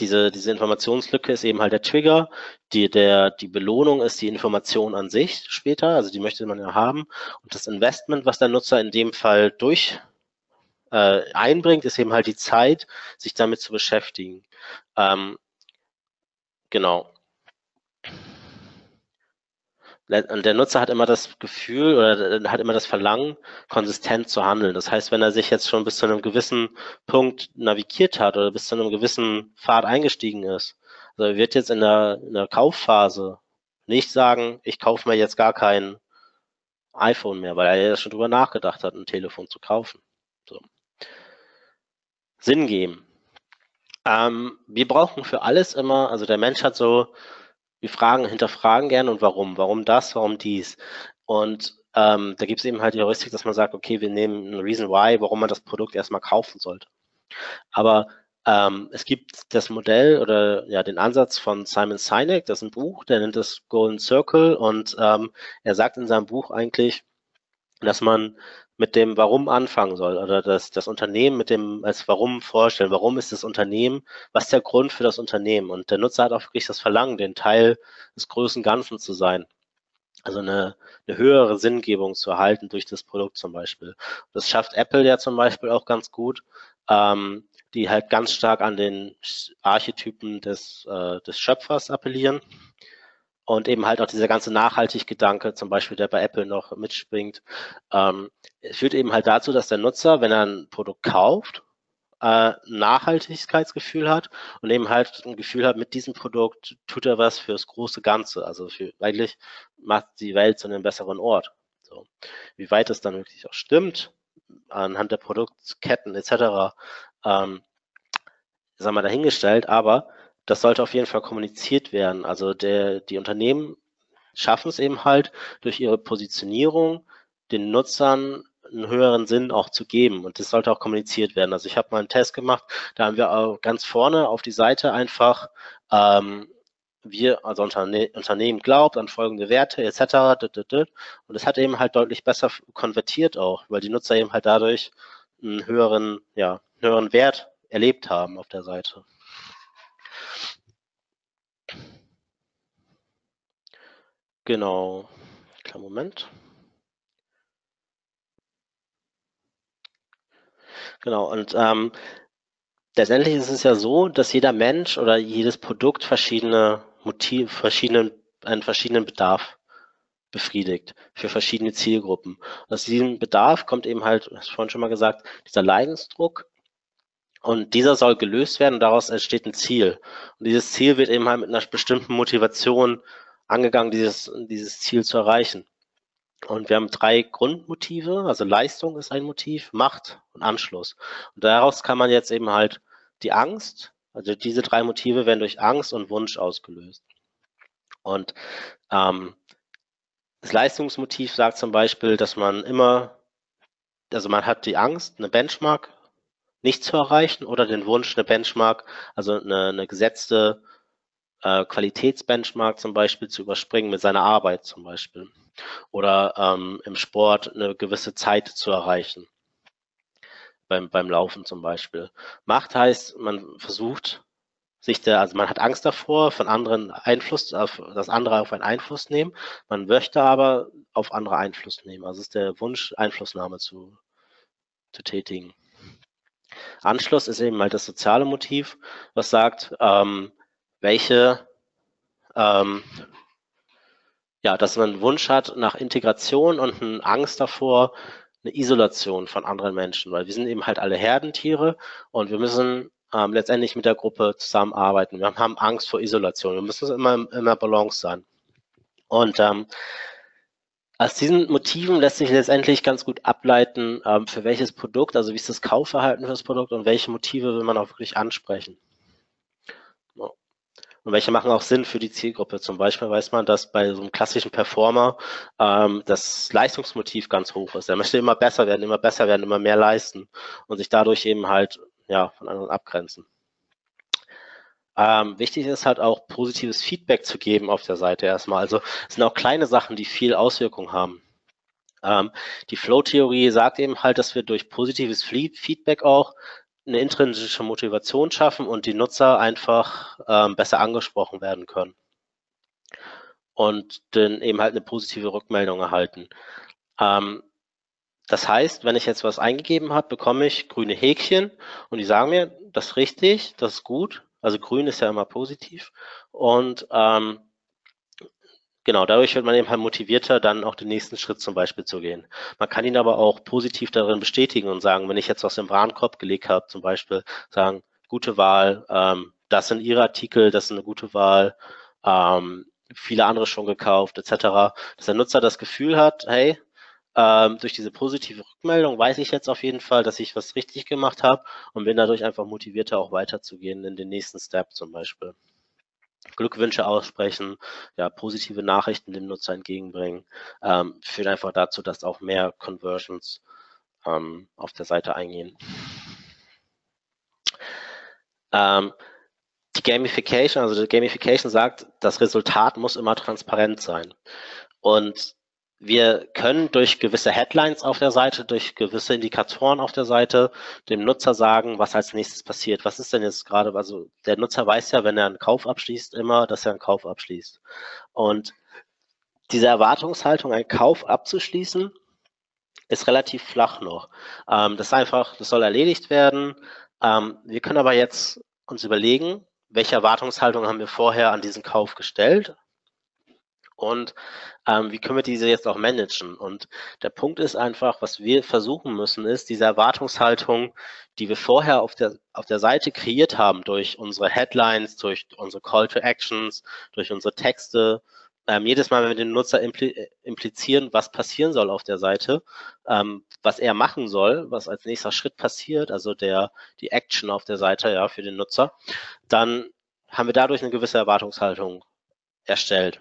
diese, diese Informationslücke ist eben halt der Trigger, die, der, die Belohnung ist die Information an sich später, also die möchte man ja haben. Und das Investment, was der Nutzer in dem Fall durch äh, einbringt, ist eben halt die Zeit, sich damit zu beschäftigen. Ähm, genau. Und der Nutzer hat immer das Gefühl oder hat immer das Verlangen, konsistent zu handeln. Das heißt, wenn er sich jetzt schon bis zu einem gewissen Punkt navigiert hat oder bis zu einem gewissen Pfad eingestiegen ist, also er wird jetzt in der, in der Kaufphase nicht sagen, ich kaufe mir jetzt gar kein iPhone mehr, weil er ja schon drüber nachgedacht hat, ein Telefon zu kaufen. Sinn geben. Ähm, wir brauchen für alles immer, also der Mensch hat so wir fragen, hinterfragen gerne und warum. Warum das, warum dies? Und ähm, da gibt es eben halt die Heuristik, dass man sagt, okay, wir nehmen einen Reason Why, warum man das Produkt erstmal kaufen sollte. Aber ähm, es gibt das Modell oder ja den Ansatz von Simon Sinek, das ist ein Buch, der nennt es Golden Circle und ähm, er sagt in seinem Buch eigentlich, dass man mit dem Warum anfangen soll oder das, das Unternehmen mit dem als Warum vorstellen. Warum ist das Unternehmen? Was ist der Grund für das Unternehmen? Und der Nutzer hat auch wirklich das Verlangen, den Teil des großen Ganzen zu sein. Also eine, eine höhere Sinngebung zu erhalten durch das Produkt zum Beispiel. Das schafft Apple ja zum Beispiel auch ganz gut, ähm, die halt ganz stark an den Archetypen des, äh, des Schöpfers appellieren und eben halt auch dieser ganze Nachhaltig-Gedanke, zum Beispiel, der bei Apple noch mitspringt, ähm, führt eben halt dazu, dass der Nutzer, wenn er ein Produkt kauft, äh, Nachhaltigkeitsgefühl hat und eben halt ein Gefühl hat, mit diesem Produkt tut er was fürs große Ganze. Also für, eigentlich macht die Welt zu einem besseren Ort. So. Wie weit es dann wirklich auch stimmt, anhand der Produktketten etc., ähm, sagen wir dahingestellt, aber das sollte auf jeden Fall kommuniziert werden. Also der, die Unternehmen schaffen es eben halt durch ihre Positionierung den Nutzern einen höheren Sinn auch zu geben. Und das sollte auch kommuniziert werden. Also ich habe mal einen Test gemacht, da haben wir auch ganz vorne auf die Seite einfach ähm, wir, also Unterne Unternehmen glaubt an folgende Werte etc. Und es hat eben halt deutlich besser konvertiert auch, weil die Nutzer eben halt dadurch einen höheren, ja, höheren Wert erlebt haben auf der Seite. Genau. Kleinen Moment. Genau, und ähm, letztendlich ist es ja so, dass jeder Mensch oder jedes Produkt verschiedene Motive, verschiedenen, einen verschiedenen Bedarf befriedigt für verschiedene Zielgruppen. Und aus diesem Bedarf kommt eben halt, hast vorhin schon mal gesagt, dieser Leidensdruck. Und dieser soll gelöst werden und daraus entsteht ein Ziel. Und dieses Ziel wird eben halt mit einer bestimmten Motivation angegangen, dieses, dieses Ziel zu erreichen. Und wir haben drei Grundmotive, also Leistung ist ein Motiv, Macht und Anschluss. Und daraus kann man jetzt eben halt die Angst, also diese drei Motive werden durch Angst und Wunsch ausgelöst. Und ähm, das Leistungsmotiv sagt zum Beispiel, dass man immer, also man hat die Angst, eine Benchmark nicht zu erreichen oder den Wunsch, eine Benchmark, also eine, eine gesetzte äh, Qualitätsbenchmark zum Beispiel zu überspringen mit seiner Arbeit zum Beispiel oder ähm, im Sport eine gewisse Zeit zu erreichen. Beim, beim Laufen zum Beispiel. Macht heißt, man versucht sich der, also man hat Angst davor, von anderen Einfluss, auf, dass andere auf einen Einfluss nehmen. Man möchte aber auf andere Einfluss nehmen. Also ist der Wunsch, Einflussnahme zu, zu tätigen. Anschluss ist eben halt das soziale Motiv, was sagt, ähm, welche, ähm, ja, dass man einen Wunsch hat nach Integration und eine Angst davor, eine Isolation von anderen Menschen, weil wir sind eben halt alle Herdentiere und wir müssen ähm, letztendlich mit der Gruppe zusammenarbeiten. Wir haben Angst vor Isolation. Wir müssen immer immer Balance sein. Und ähm, aus diesen Motiven lässt sich letztendlich ganz gut ableiten, ähm, für welches Produkt, also wie ist das Kaufverhalten für das Produkt und welche Motive will man auch wirklich ansprechen. Und welche machen auch Sinn für die Zielgruppe. Zum Beispiel weiß man, dass bei so einem klassischen Performer ähm, das Leistungsmotiv ganz hoch ist. Er möchte immer besser werden, immer besser werden, immer mehr leisten und sich dadurch eben halt ja, von anderen abgrenzen. Ähm, wichtig ist halt auch positives Feedback zu geben auf der Seite erstmal. Also es sind auch kleine Sachen, die viel Auswirkung haben. Ähm, die Flow-Theorie sagt eben halt, dass wir durch positives Feedback auch eine intrinsische Motivation schaffen und die Nutzer einfach ähm, besser angesprochen werden können. Und dann eben halt eine positive Rückmeldung erhalten. Ähm, das heißt, wenn ich jetzt was eingegeben habe, bekomme ich grüne Häkchen und die sagen mir, das ist richtig, das ist gut. Also grün ist ja immer positiv. Und ähm, genau, dadurch wird man eben halt motivierter, dann auch den nächsten Schritt zum Beispiel zu gehen. Man kann ihn aber auch positiv darin bestätigen und sagen, wenn ich jetzt was im Warenkorb gelegt habe, zum Beispiel sagen, gute Wahl, ähm, das sind Ihre Artikel, das ist eine gute Wahl, ähm, viele andere schon gekauft, etc. Dass der Nutzer das Gefühl hat, hey, ähm, durch diese positive Rückmeldung weiß ich jetzt auf jeden Fall, dass ich was richtig gemacht habe und bin dadurch einfach motivierter, auch weiterzugehen in den nächsten Step zum Beispiel. Glückwünsche aussprechen, ja, positive Nachrichten dem Nutzer entgegenbringen, ähm, führt einfach dazu, dass auch mehr Conversions ähm, auf der Seite eingehen. Ähm, die Gamification, also die Gamification sagt, das Resultat muss immer transparent sein. Und wir können durch gewisse Headlines auf der Seite, durch gewisse Indikatoren auf der Seite dem Nutzer sagen, was als nächstes passiert. Was ist denn jetzt gerade, also der Nutzer weiß ja, wenn er einen Kauf abschließt, immer, dass er einen Kauf abschließt. Und diese Erwartungshaltung, einen Kauf abzuschließen, ist relativ flach noch. Ähm, das ist einfach, das soll erledigt werden. Ähm, wir können aber jetzt uns überlegen, welche Erwartungshaltung haben wir vorher an diesen Kauf gestellt und ähm, wie können wir diese jetzt auch managen? Und der Punkt ist einfach, was wir versuchen müssen, ist diese Erwartungshaltung, die wir vorher auf der, auf der Seite kreiert haben, durch unsere Headlines, durch unsere Call to Actions, durch unsere Texte, ähm, jedes Mal, wenn wir den Nutzer impli implizieren, was passieren soll auf der Seite, ähm, was er machen soll, was als nächster Schritt passiert, also der, die Action auf der Seite, ja, für den Nutzer, dann haben wir dadurch eine gewisse Erwartungshaltung erstellt.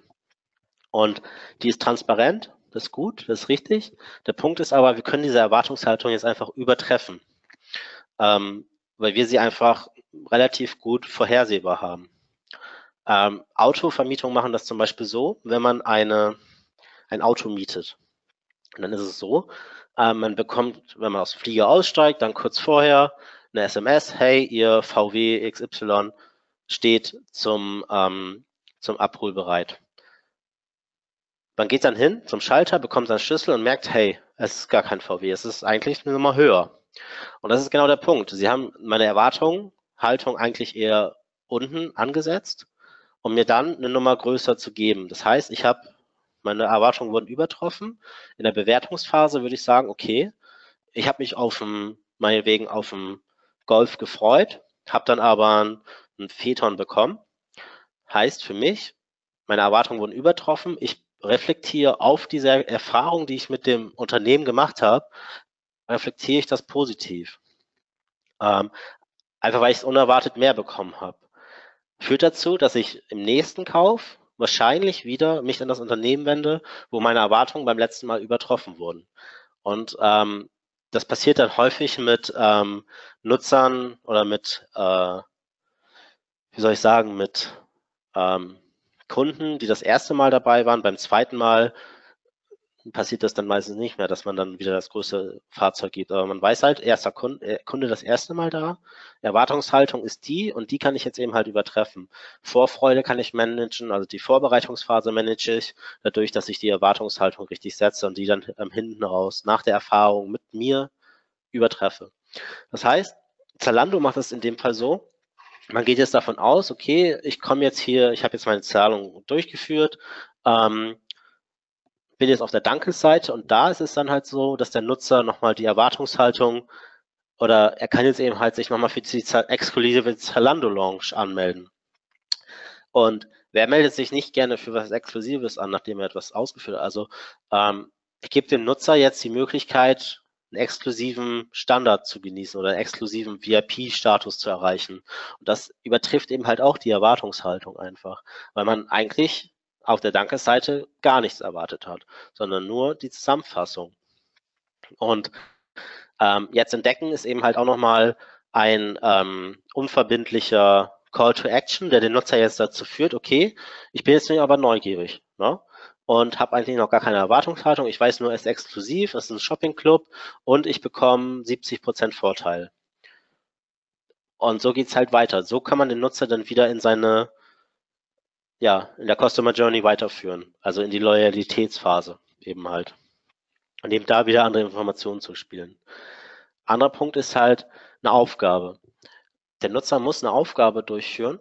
Und die ist transparent, das ist gut, das ist richtig. Der Punkt ist aber, wir können diese Erwartungshaltung jetzt einfach übertreffen, ähm, weil wir sie einfach relativ gut vorhersehbar haben. Ähm, Autovermietung machen das zum Beispiel so, wenn man eine, ein Auto mietet. Und dann ist es so, äh, man bekommt, wenn man aus dem Flieger aussteigt, dann kurz vorher eine SMS, hey, ihr VW XY steht zum, ähm, zum Abhol bereit. Man geht dann hin zum Schalter, bekommt seinen Schlüssel und merkt, hey, es ist gar kein VW, es ist eigentlich eine Nummer höher. Und das ist genau der Punkt. Sie haben meine Erwartung, Haltung eigentlich eher unten angesetzt, um mir dann eine Nummer größer zu geben. Das heißt, ich habe meine Erwartungen wurden übertroffen. In der Bewertungsphase würde ich sagen, okay, ich habe mich auf dem, meinetwegen auf dem Golf gefreut, habe dann aber einen Phaeton bekommen. Heißt für mich, meine Erwartungen wurden übertroffen. Ich reflektiere auf diese Erfahrung, die ich mit dem Unternehmen gemacht habe, reflektiere ich das positiv. Ähm, einfach weil ich es unerwartet mehr bekommen habe. Führt dazu, dass ich im nächsten Kauf wahrscheinlich wieder mich an das Unternehmen wende, wo meine Erwartungen beim letzten Mal übertroffen wurden. Und ähm, das passiert dann häufig mit ähm, Nutzern oder mit, äh, wie soll ich sagen, mit ähm, Kunden, die das erste Mal dabei waren, beim zweiten Mal passiert das dann meistens nicht mehr, dass man dann wieder das größte Fahrzeug gibt. Aber man weiß halt, erster Kunde, äh, Kunde das erste Mal da, Erwartungshaltung ist die und die kann ich jetzt eben halt übertreffen. Vorfreude kann ich managen, also die Vorbereitungsphase manage ich, dadurch, dass ich die Erwartungshaltung richtig setze und die dann ähm, hinten raus nach der Erfahrung mit mir übertreffe. Das heißt, Zalando macht es in dem Fall so, man geht jetzt davon aus, okay, ich komme jetzt hier, ich habe jetzt meine Zahlung durchgeführt, ähm, bin jetzt auf der Dankes-Seite und da ist es dann halt so, dass der Nutzer nochmal die Erwartungshaltung oder er kann jetzt eben halt sich nochmal für die exklusive Zalando Launch anmelden. Und wer meldet sich nicht gerne für was Exklusives an, nachdem er etwas ausgeführt hat? Also ähm, ich gebe dem Nutzer jetzt die Möglichkeit, einen exklusiven Standard zu genießen oder einen exklusiven VIP-Status zu erreichen. Und das übertrifft eben halt auch die Erwartungshaltung einfach, weil man eigentlich auf der Dankesseite gar nichts erwartet hat, sondern nur die Zusammenfassung. Und ähm, jetzt entdecken ist eben halt auch nochmal ein ähm, unverbindlicher Call to Action, der den Nutzer jetzt dazu führt, okay, ich bin jetzt aber neugierig ne? Und habe eigentlich noch gar keine Erwartungshaltung. Ich weiß nur, es ist exklusiv, es ist ein Shopping-Club und ich bekomme 70% Vorteil. Und so geht's halt weiter. So kann man den Nutzer dann wieder in seine, ja, in der Customer Journey weiterführen, also in die Loyalitätsphase eben halt. Und eben da wieder andere Informationen zu spielen. Anderer Punkt ist halt eine Aufgabe der Nutzer muss eine Aufgabe durchführen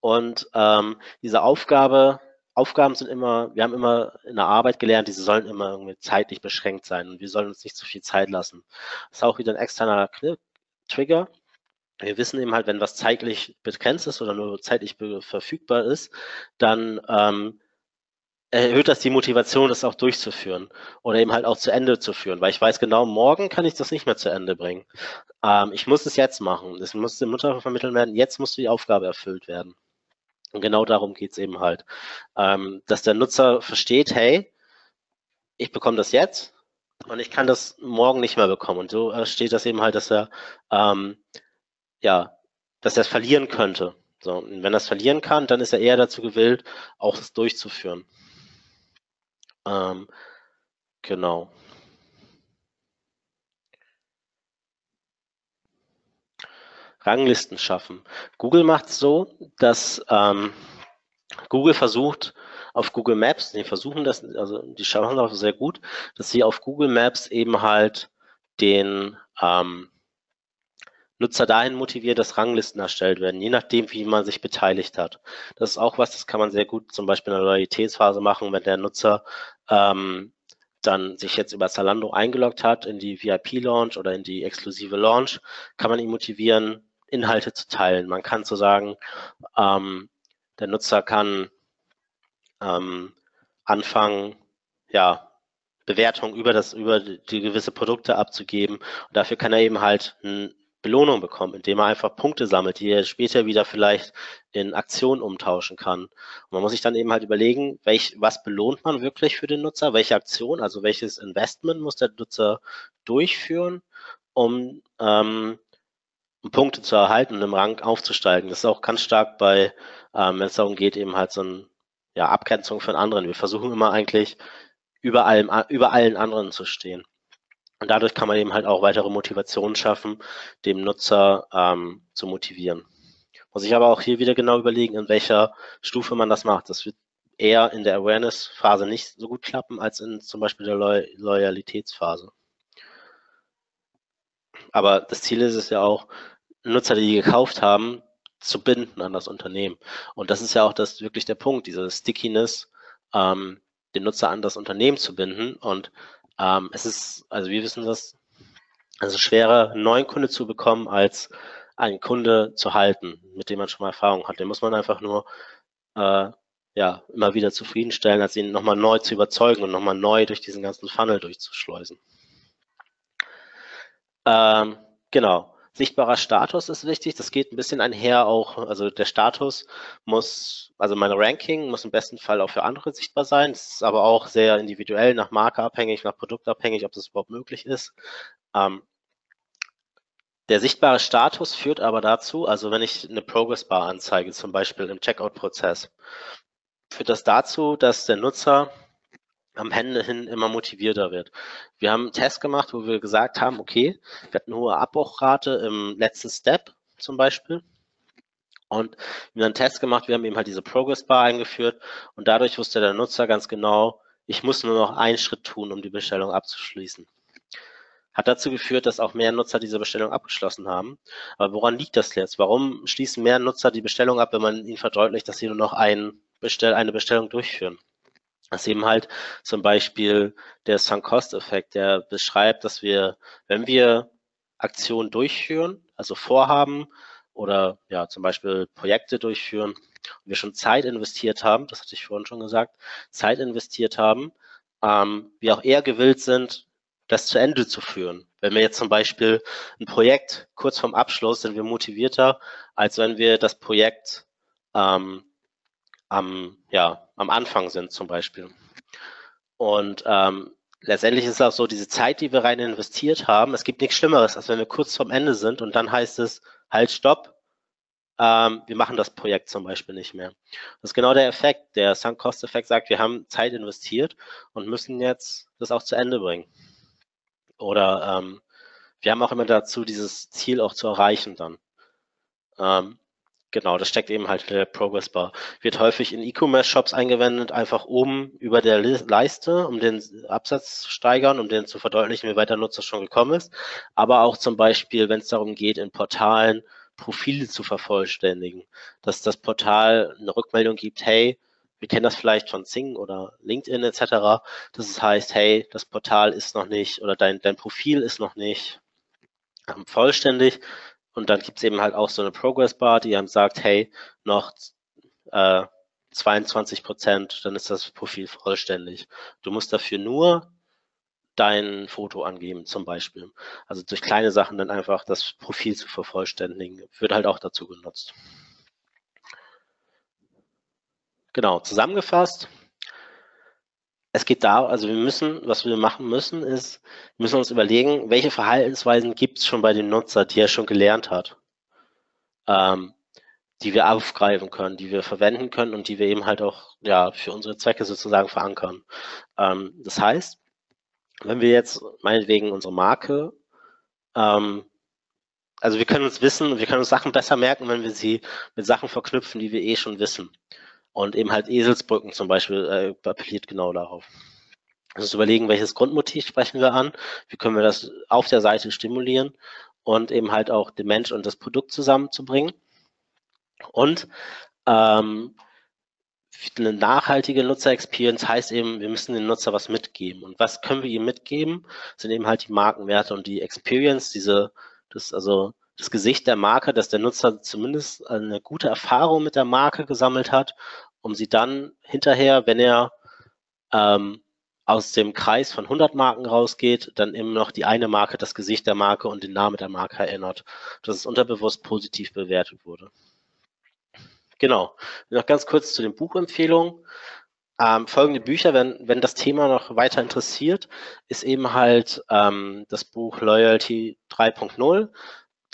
und ähm, diese Aufgabe, Aufgaben sind immer, wir haben immer in der Arbeit gelernt, diese sollen immer irgendwie zeitlich beschränkt sein und wir sollen uns nicht zu viel Zeit lassen. Das ist auch wieder ein externer Trigger. Wir wissen eben halt, wenn was zeitlich begrenzt ist oder nur zeitlich verfügbar ist, dann ähm, erhöht das die Motivation, das auch durchzuführen oder eben halt auch zu Ende zu führen, weil ich weiß genau, morgen kann ich das nicht mehr zu Ende bringen. Ähm, ich muss es jetzt machen. Es muss der Mutter vermitteln werden, jetzt muss die Aufgabe erfüllt werden. Und genau darum geht es eben halt. Ähm, dass der Nutzer versteht, hey, ich bekomme das jetzt und ich kann das morgen nicht mehr bekommen. Und so äh, steht das eben halt, dass er ähm, ja, dass er es verlieren könnte. So, und wenn er es verlieren kann, dann ist er eher dazu gewillt, auch es durchzuführen. Ähm, genau. Ranglisten schaffen. Google macht es so, dass ähm, Google versucht auf Google Maps, die versuchen das, also die schauen auch sehr gut, dass sie auf Google Maps eben halt den ähm, Nutzer dahin motiviert, dass Ranglisten erstellt werden, je nachdem, wie man sich beteiligt hat. Das ist auch was, das kann man sehr gut zum Beispiel in der Loyalitätsphase machen, wenn der Nutzer ähm, dann sich jetzt über Zalando eingeloggt hat in die VIP-Launch oder in die exklusive Launch, kann man ihn motivieren, Inhalte zu teilen. Man kann so sagen, ähm, der Nutzer kann ähm, anfangen, ja, Bewertungen über das, über die gewisse Produkte abzugeben. Und dafür kann er eben halt ein Belohnung bekommen, indem er einfach Punkte sammelt, die er später wieder vielleicht in Aktionen umtauschen kann. Und man muss sich dann eben halt überlegen, welch, was belohnt man wirklich für den Nutzer, welche Aktion, also welches Investment muss der Nutzer durchführen, um ähm, Punkte zu erhalten und im Rang aufzusteigen. Das ist auch ganz stark bei, ähm, wenn es darum geht, eben halt so eine ja, Abgrenzung von anderen. Wir versuchen immer eigentlich über allem, über allen anderen zu stehen. Und dadurch kann man eben halt auch weitere Motivationen schaffen, dem Nutzer ähm, zu motivieren. Muss ich aber auch hier wieder genau überlegen, in welcher Stufe man das macht. Das wird eher in der Awareness-Phase nicht so gut klappen als in zum Beispiel der Loy Loyalitätsphase. Aber das Ziel ist es ja auch, Nutzer, die gekauft haben, zu binden an das Unternehmen. Und das ist ja auch das wirklich der Punkt, diese Stickiness, ähm, den Nutzer an das Unternehmen zu binden. Und ähm, es ist, also wir wissen das, also schwerer, einen neuen Kunde zu bekommen, als einen Kunde zu halten, mit dem man schon mal Erfahrung hat. Den muss man einfach nur äh, ja, immer wieder zufriedenstellen, als ihn nochmal neu zu überzeugen und nochmal neu durch diesen ganzen Funnel durchzuschleusen. Ähm, genau. Sichtbarer Status ist wichtig. Das geht ein bisschen einher auch. Also der Status muss, also mein Ranking muss im besten Fall auch für andere sichtbar sein. Das ist aber auch sehr individuell, nach Marke abhängig, nach Produkt abhängig, ob das überhaupt möglich ist. Ähm, der sichtbare Status führt aber dazu, also wenn ich eine Progress Bar anzeige, zum Beispiel im Checkout-Prozess, führt das dazu, dass der Nutzer am Ende hin immer motivierter wird. Wir haben einen Test gemacht, wo wir gesagt haben, okay, wir hatten eine hohe Abbruchrate im letzten Step zum Beispiel. Und wir haben einen Test gemacht, wir haben eben halt diese Progress Bar eingeführt und dadurch wusste der Nutzer ganz genau, ich muss nur noch einen Schritt tun, um die Bestellung abzuschließen. Hat dazu geführt, dass auch mehr Nutzer diese Bestellung abgeschlossen haben. Aber woran liegt das jetzt? Warum schließen mehr Nutzer die Bestellung ab, wenn man ihnen verdeutlicht, dass sie nur noch ein Bestell eine Bestellung durchführen? Das eben halt zum Beispiel der Sunk-Cost-Effekt, der beschreibt, dass wir, wenn wir Aktionen durchführen, also Vorhaben oder ja zum Beispiel Projekte durchführen, und wir schon Zeit investiert haben, das hatte ich vorhin schon gesagt, Zeit investiert haben, ähm, wir auch eher gewillt sind, das zu Ende zu führen. Wenn wir jetzt zum Beispiel ein Projekt kurz vorm Abschluss sind wir motivierter, als wenn wir das Projekt ähm, am, ja, am Anfang sind zum Beispiel. Und ähm, letztendlich ist es auch so, diese Zeit, die wir rein investiert haben, es gibt nichts Schlimmeres, als wenn wir kurz vorm Ende sind und dann heißt es, halt, stopp, ähm, wir machen das Projekt zum Beispiel nicht mehr. Das ist genau der Effekt. Der Sunk-Cost-Effekt sagt, wir haben Zeit investiert und müssen jetzt das auch zu Ende bringen. Oder ähm, wir haben auch immer dazu, dieses Ziel auch zu erreichen dann. Ähm, genau, das steckt eben halt in der Progress Bar. Wird häufig in E-Commerce-Shops eingewendet, einfach oben über der Leiste, um den Absatz zu steigern, um den zu verdeutlichen, wie weit der Nutzer schon gekommen ist. Aber auch zum Beispiel, wenn es darum geht, in Portalen Profile zu vervollständigen, dass das Portal eine Rückmeldung gibt, hey, wir kennen das vielleicht von Zing oder LinkedIn etc., dass es heißt, hey, das Portal ist noch nicht oder dein, dein Profil ist noch nicht ähm, vollständig. Und dann gibt es eben halt auch so eine Progress Bar, die einem sagt, hey, noch äh, 22 Prozent, dann ist das Profil vollständig. Du musst dafür nur dein Foto angeben, zum Beispiel. Also durch kleine Sachen dann einfach das Profil zu vervollständigen, wird halt auch dazu genutzt. Genau, zusammengefasst. Es geht da, also wir müssen, was wir machen müssen, ist, wir müssen uns überlegen, welche Verhaltensweisen gibt es schon bei dem Nutzer, die er schon gelernt hat, ähm, die wir aufgreifen können, die wir verwenden können und die wir eben halt auch ja, für unsere Zwecke sozusagen verankern. Ähm, das heißt, wenn wir jetzt meinetwegen unsere Marke, ähm, also wir können uns wissen, wir können uns Sachen besser merken, wenn wir sie mit Sachen verknüpfen, die wir eh schon wissen. Und eben halt Eselsbrücken zum Beispiel äh, appelliert genau darauf. Also überlegen, welches Grundmotiv sprechen wir an, wie können wir das auf der Seite stimulieren und eben halt auch den Mensch und das Produkt zusammenzubringen. Und ähm, eine nachhaltige Nutzer-Experience heißt eben, wir müssen den Nutzer was mitgeben. Und was können wir ihm mitgeben? Sind eben halt die Markenwerte und die Experience, diese, das, also das Gesicht der Marke, dass der Nutzer zumindest eine gute Erfahrung mit der Marke gesammelt hat, um sie dann hinterher, wenn er ähm, aus dem Kreis von 100 Marken rausgeht, dann eben noch die eine Marke, das Gesicht der Marke und den Namen der Marke erinnert, dass es unterbewusst positiv bewertet wurde. Genau. Noch ganz kurz zu den Buchempfehlungen. Ähm, folgende Bücher, wenn, wenn das Thema noch weiter interessiert, ist eben halt ähm, das Buch Loyalty 3.0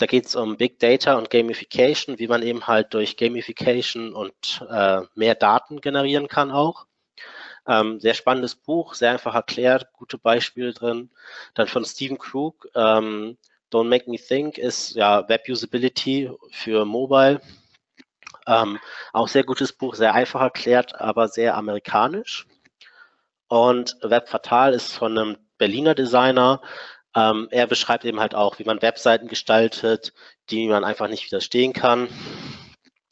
da geht es um Big Data und Gamification, wie man eben halt durch Gamification und äh, mehr Daten generieren kann auch. Ähm, sehr spannendes Buch, sehr einfach erklärt, gute Beispiele drin. Dann von Stephen Krug, ähm, Don't Make Me Think ist ja Web Usability für Mobile. Ähm, auch sehr gutes Buch, sehr einfach erklärt, aber sehr amerikanisch. Und Web Fatal ist von einem Berliner Designer, ähm, er beschreibt eben halt auch, wie man Webseiten gestaltet, die man einfach nicht widerstehen kann.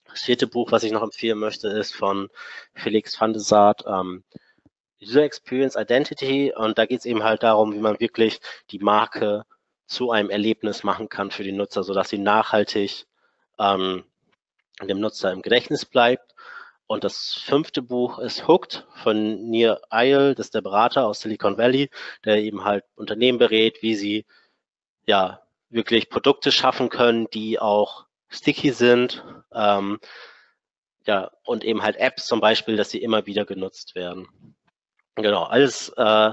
Das vierte Buch, was ich noch empfehlen möchte, ist von Felix van de Saat, ähm, User Experience Identity. Und da geht es eben halt darum, wie man wirklich die Marke zu einem Erlebnis machen kann für den Nutzer, sodass sie nachhaltig ähm, dem Nutzer im Gedächtnis bleibt und das fünfte Buch ist Hooked von Nir Eyal, das ist der Berater aus Silicon Valley, der eben halt Unternehmen berät, wie sie ja wirklich Produkte schaffen können, die auch sticky sind. Ähm, ja, und eben halt Apps zum Beispiel, dass sie immer wieder genutzt werden. Genau, alles äh,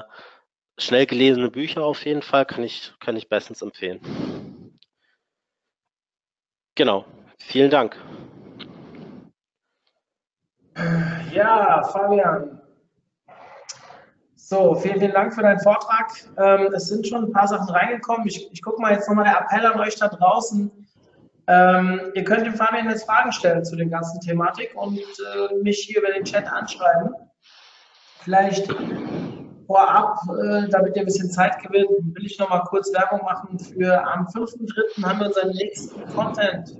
schnell gelesene Bücher auf jeden Fall, kann ich, kann ich bestens empfehlen. Genau, vielen Dank. Ja, Fabian. So, vielen, vielen Dank für deinen Vortrag. Ähm, es sind schon ein paar Sachen reingekommen. Ich, ich gucke mal jetzt nochmal der Appell an euch da draußen. Ähm, ihr könnt dem Fabian jetzt Fragen stellen zu der ganzen Thematik und äh, mich hier über den Chat anschreiben. Vielleicht vorab, äh, damit ihr ein bisschen Zeit gewinnt, will ich nochmal kurz Werbung machen für am 5.3. haben wir unseren nächsten Content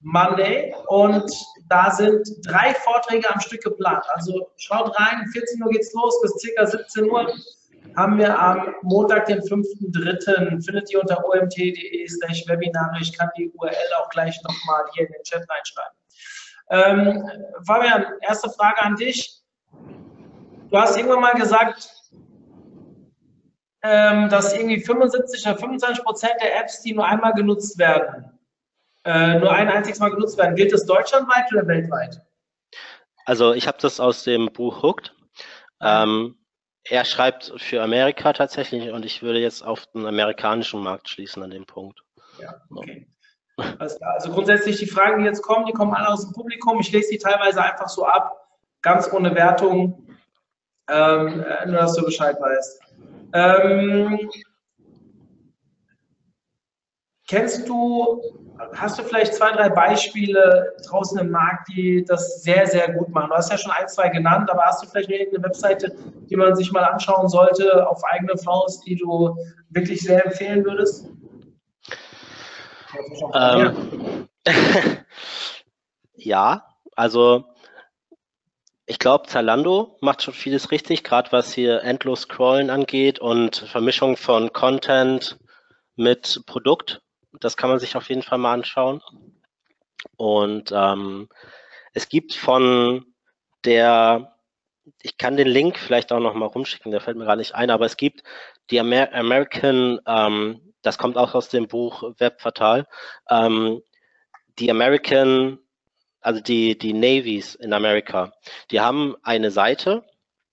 Monday und da sind drei Vorträge am Stück geplant. Also schaut rein, 14 Uhr geht's los, bis ca. 17 Uhr haben wir am Montag, den 5.3. findet ihr unter omt.de slash Webinare. Ich kann die URL auch gleich nochmal hier in den Chat reinschreiben. Ähm, Fabian, erste Frage an dich. Du hast irgendwann mal gesagt, ähm, dass irgendwie 75 oder 25 Prozent der Apps, die nur einmal genutzt werden, äh, nur ein einziges Mal genutzt werden. Gilt das deutschlandweit oder weltweit? Also ich habe das aus dem Buch Hooked. Ähm, er schreibt für Amerika tatsächlich und ich würde jetzt auf den amerikanischen Markt schließen an dem Punkt. Ja, okay. Also grundsätzlich die Fragen, die jetzt kommen, die kommen alle aus dem Publikum. Ich lese die teilweise einfach so ab, ganz ohne Wertung, ähm, äh, nur dass du Bescheid weißt. Ähm, kennst du, hast du vielleicht zwei, drei Beispiele draußen im Markt, die das sehr, sehr gut machen? Du hast ja schon ein, zwei genannt, aber hast du vielleicht irgendeine Webseite, die man sich mal anschauen sollte auf eigene Faust, die du wirklich sehr empfehlen würdest? Ähm, ja, also ich glaube, Zalando macht schon vieles richtig, gerade was hier endlos Scrollen angeht und Vermischung von Content mit Produkt. Das kann man sich auf jeden Fall mal anschauen. Und ähm, es gibt von der, ich kann den Link vielleicht auch noch mal rumschicken, der fällt mir gar nicht ein, aber es gibt die Amer American, ähm, das kommt auch aus dem Buch Webfatal, ähm, die American also die, die Navies in Amerika, die haben eine Seite,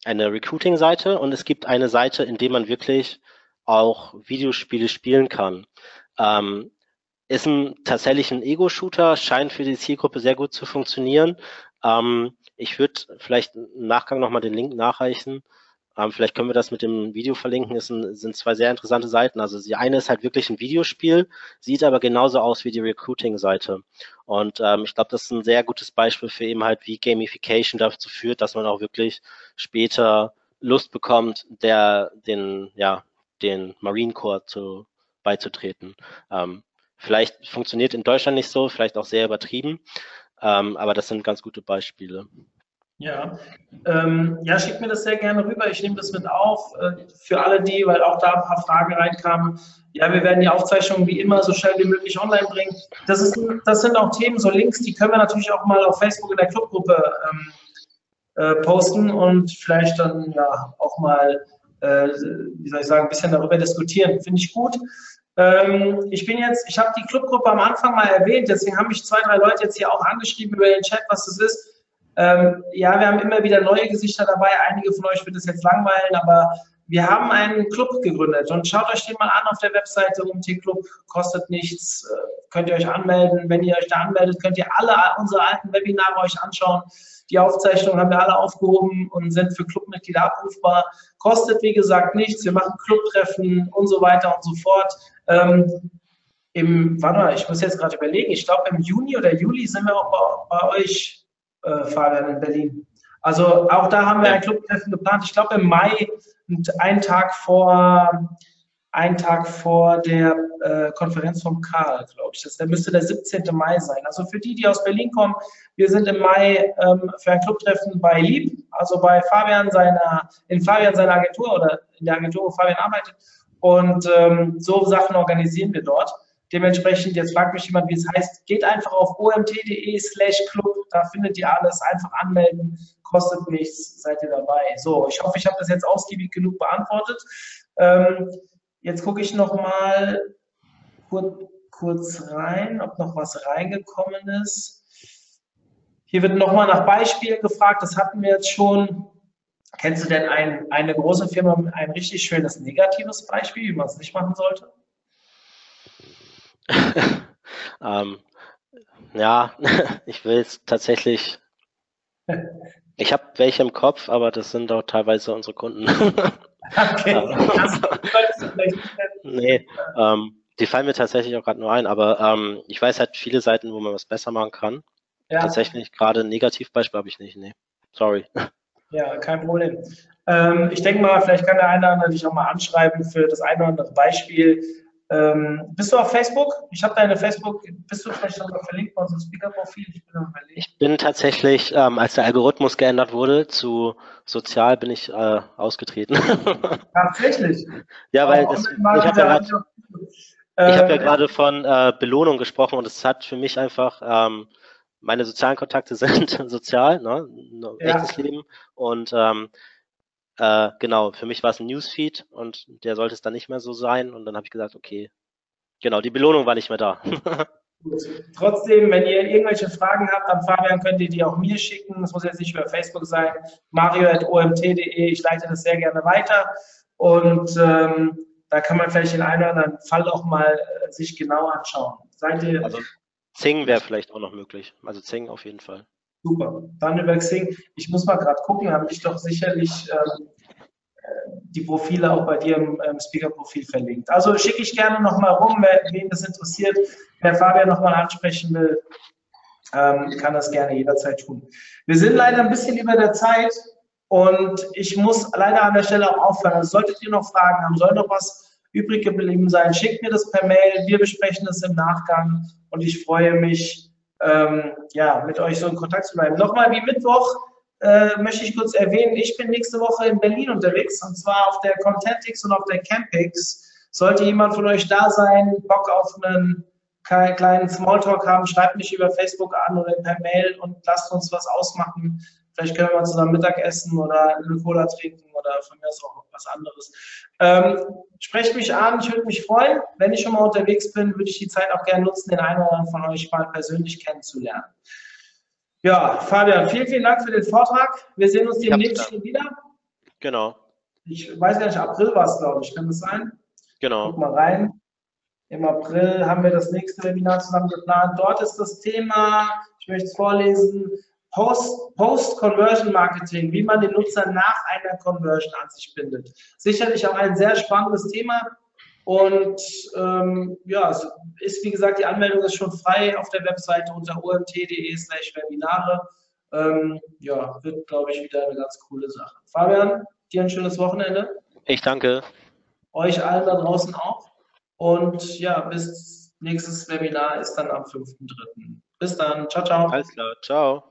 eine Recruiting-Seite und es gibt eine Seite, in der man wirklich auch Videospiele spielen kann. Ähm, ist ein tatsächlich ein Ego-Shooter, scheint für die Zielgruppe sehr gut zu funktionieren. Ähm, ich würde vielleicht im Nachgang nochmal den Link nachreichen. Ähm, vielleicht können wir das mit dem Video verlinken. Es sind, zwei sehr interessante Seiten. Also die eine ist halt wirklich ein Videospiel, sieht aber genauso aus wie die Recruiting-Seite. Und ähm, ich glaube, das ist ein sehr gutes Beispiel für eben halt, wie Gamification dazu führt, dass man auch wirklich später Lust bekommt, der den, ja, den Marine Corps zu, beizutreten. Ähm, vielleicht funktioniert in Deutschland nicht so, vielleicht auch sehr übertrieben, ähm, aber das sind ganz gute Beispiele. Ja, ähm, ja, schickt mir das sehr gerne rüber. Ich nehme das mit auf äh, für alle die, weil auch da ein paar Fragen reinkamen. Ja, wir werden die Aufzeichnungen wie immer so schnell wie möglich online bringen. Das, ist, das sind auch Themen, so Links, die können wir natürlich auch mal auf Facebook in der Clubgruppe ähm, äh, posten und vielleicht dann ja auch mal, äh, wie soll ich sagen, ein bisschen darüber diskutieren. Finde ich gut. Ähm, ich bin jetzt, ich habe die Clubgruppe am Anfang mal erwähnt, deswegen haben mich zwei, drei Leute jetzt hier auch angeschrieben über den Chat, was das ist. Ähm, ja, wir haben immer wieder neue Gesichter dabei. Einige von euch wird es jetzt langweilen, aber wir haben einen Club gegründet und schaut euch den mal an auf der Webseite. UMT Club kostet nichts. Äh, könnt ihr euch anmelden. Wenn ihr euch da anmeldet, könnt ihr alle unsere alten Webinare euch anschauen. Die Aufzeichnungen haben wir alle aufgehoben und sind für Clubmitglieder abrufbar. Kostet, wie gesagt, nichts. Wir machen Clubtreffen und so weiter und so fort. Ähm, im, warte mal, ich muss jetzt gerade überlegen, ich glaube im Juni oder Juli sind wir auch bei, bei euch äh, Fabian in Berlin. Also auch da haben wir ein Clubtreffen geplant. Ich glaube im Mai, einen Tag vor, einen Tag vor der äh, Konferenz vom Karl, glaube ich. Das müsste der 17. Mai sein. Also für die, die aus Berlin kommen, wir sind im Mai ähm, für ein Clubtreffen bei Lieb, also bei Fabian seiner, in Fabian seiner Agentur oder in der Agentur, wo Fabian arbeitet. Und ähm, so Sachen organisieren wir dort. Dementsprechend, jetzt fragt mich jemand, wie es heißt, geht einfach auf omt.de slash club, da findet ihr alles, einfach anmelden, kostet nichts, seid ihr dabei. So, ich hoffe, ich habe das jetzt ausgiebig genug beantwortet. Ähm, jetzt gucke ich nochmal kurz, kurz rein, ob noch was reingekommen ist. Hier wird nochmal nach Beispielen gefragt, das hatten wir jetzt schon. Kennst du denn ein, eine große Firma mit ein richtig schönes negatives Beispiel, wie man es nicht machen sollte? ähm, ja, ich will es tatsächlich. Ich habe welche im Kopf, aber das sind auch teilweise unsere Kunden. Okay. nee, ähm, die fallen mir tatsächlich auch gerade nur ein, aber ähm, ich weiß halt viele Seiten, wo man was besser machen kann. Ja. Tatsächlich gerade ein Negativbeispiel habe ich nicht. Nee, sorry. Ja, kein Problem. Ähm, ich denke mal, vielleicht kann der eine oder andere dich auch mal anschreiben für das eine oder andere Beispiel Ähm, bist du auf Facebook? Ich habe deine Facebook, bist du vielleicht sogar verlinkt bei unserem Speaker-Profil? Ich bin Ich bin tatsächlich, ähm, als der Algorithmus geändert wurde zu sozial, bin ich äh, ausgetreten. Tatsächlich? ja, weil das, ich habe ja gerade hab ja von äh, Belohnung gesprochen und es hat für mich einfach, ähm, meine sozialen Kontakte sind sozial, ne? ein ja. echtes Leben und ähm, äh, genau, für mich war es ein Newsfeed und der sollte es dann nicht mehr so sein. Und dann habe ich gesagt, okay, genau, die Belohnung war nicht mehr da. Trotzdem, wenn ihr irgendwelche Fragen habt an Fabian, könnt ihr die auch mir schicken. Das muss jetzt nicht über Facebook sein. mario.omt.de, ich leite das sehr gerne weiter. Und ähm, da kann man vielleicht in einem oder anderen Fall auch mal äh, sich genau anschauen. Seid ihr. Also Zing wäre vielleicht auch noch möglich. Also Zing auf jeden Fall. Super. Dann über Xing. Ich muss mal gerade gucken, habe ich doch sicherlich ähm, die Profile auch bei dir im ähm, Speaker-Profil verlinkt. Also schicke ich gerne nochmal rum, wer, wen das interessiert, wer Fabian nochmal ansprechen will, ähm, kann das gerne jederzeit tun. Wir sind leider ein bisschen über der Zeit und ich muss leider an der Stelle auch aufhören. Also solltet ihr noch Fragen haben, soll noch was übrig geblieben sein, schickt mir das per Mail. Wir besprechen das im Nachgang und ich freue mich, ähm, ja, mit euch so in Kontakt zu bleiben. Nochmal wie Mittwoch äh, möchte ich kurz erwähnen, ich bin nächste Woche in Berlin unterwegs und zwar auf der Contentix und auf der Campix. Sollte jemand von euch da sein, Bock auf einen kleinen Smalltalk haben, schreibt mich über Facebook an oder per Mail und lasst uns was ausmachen. Vielleicht können wir mal zusammen Mittag essen oder eine Cola trinken oder von mir aus auch was anderes. Ähm, sprecht mich an, ich würde mich freuen. Wenn ich schon mal unterwegs bin, würde ich die Zeit auch gerne nutzen, den einen oder anderen von euch mal persönlich kennenzulernen. Ja, Fabian, vielen, vielen Dank für den Vortrag. Wir sehen uns demnächst schon wieder. Genau. Ich weiß gar nicht, April war es, glaube ich. Kann das sein? Genau. Guck mal rein. Im April haben wir das nächste Webinar zusammen geplant. Dort ist das Thema, ich möchte es vorlesen, Post-Conversion Marketing, wie man den Nutzer nach einer Conversion an sich bindet. Sicherlich auch ein sehr spannendes Thema. Und ähm, ja, es ist wie gesagt, die Anmeldung ist schon frei auf der Webseite unter omt.de slash Webinare. Ähm, ja, wird, glaube ich, wieder eine ganz coole Sache. Fabian, dir ein schönes Wochenende. Ich danke. Euch allen da draußen auch. Und ja, bis nächstes Webinar ist dann am 5.3. Bis dann. Ciao, ciao. Alles klar. Ciao.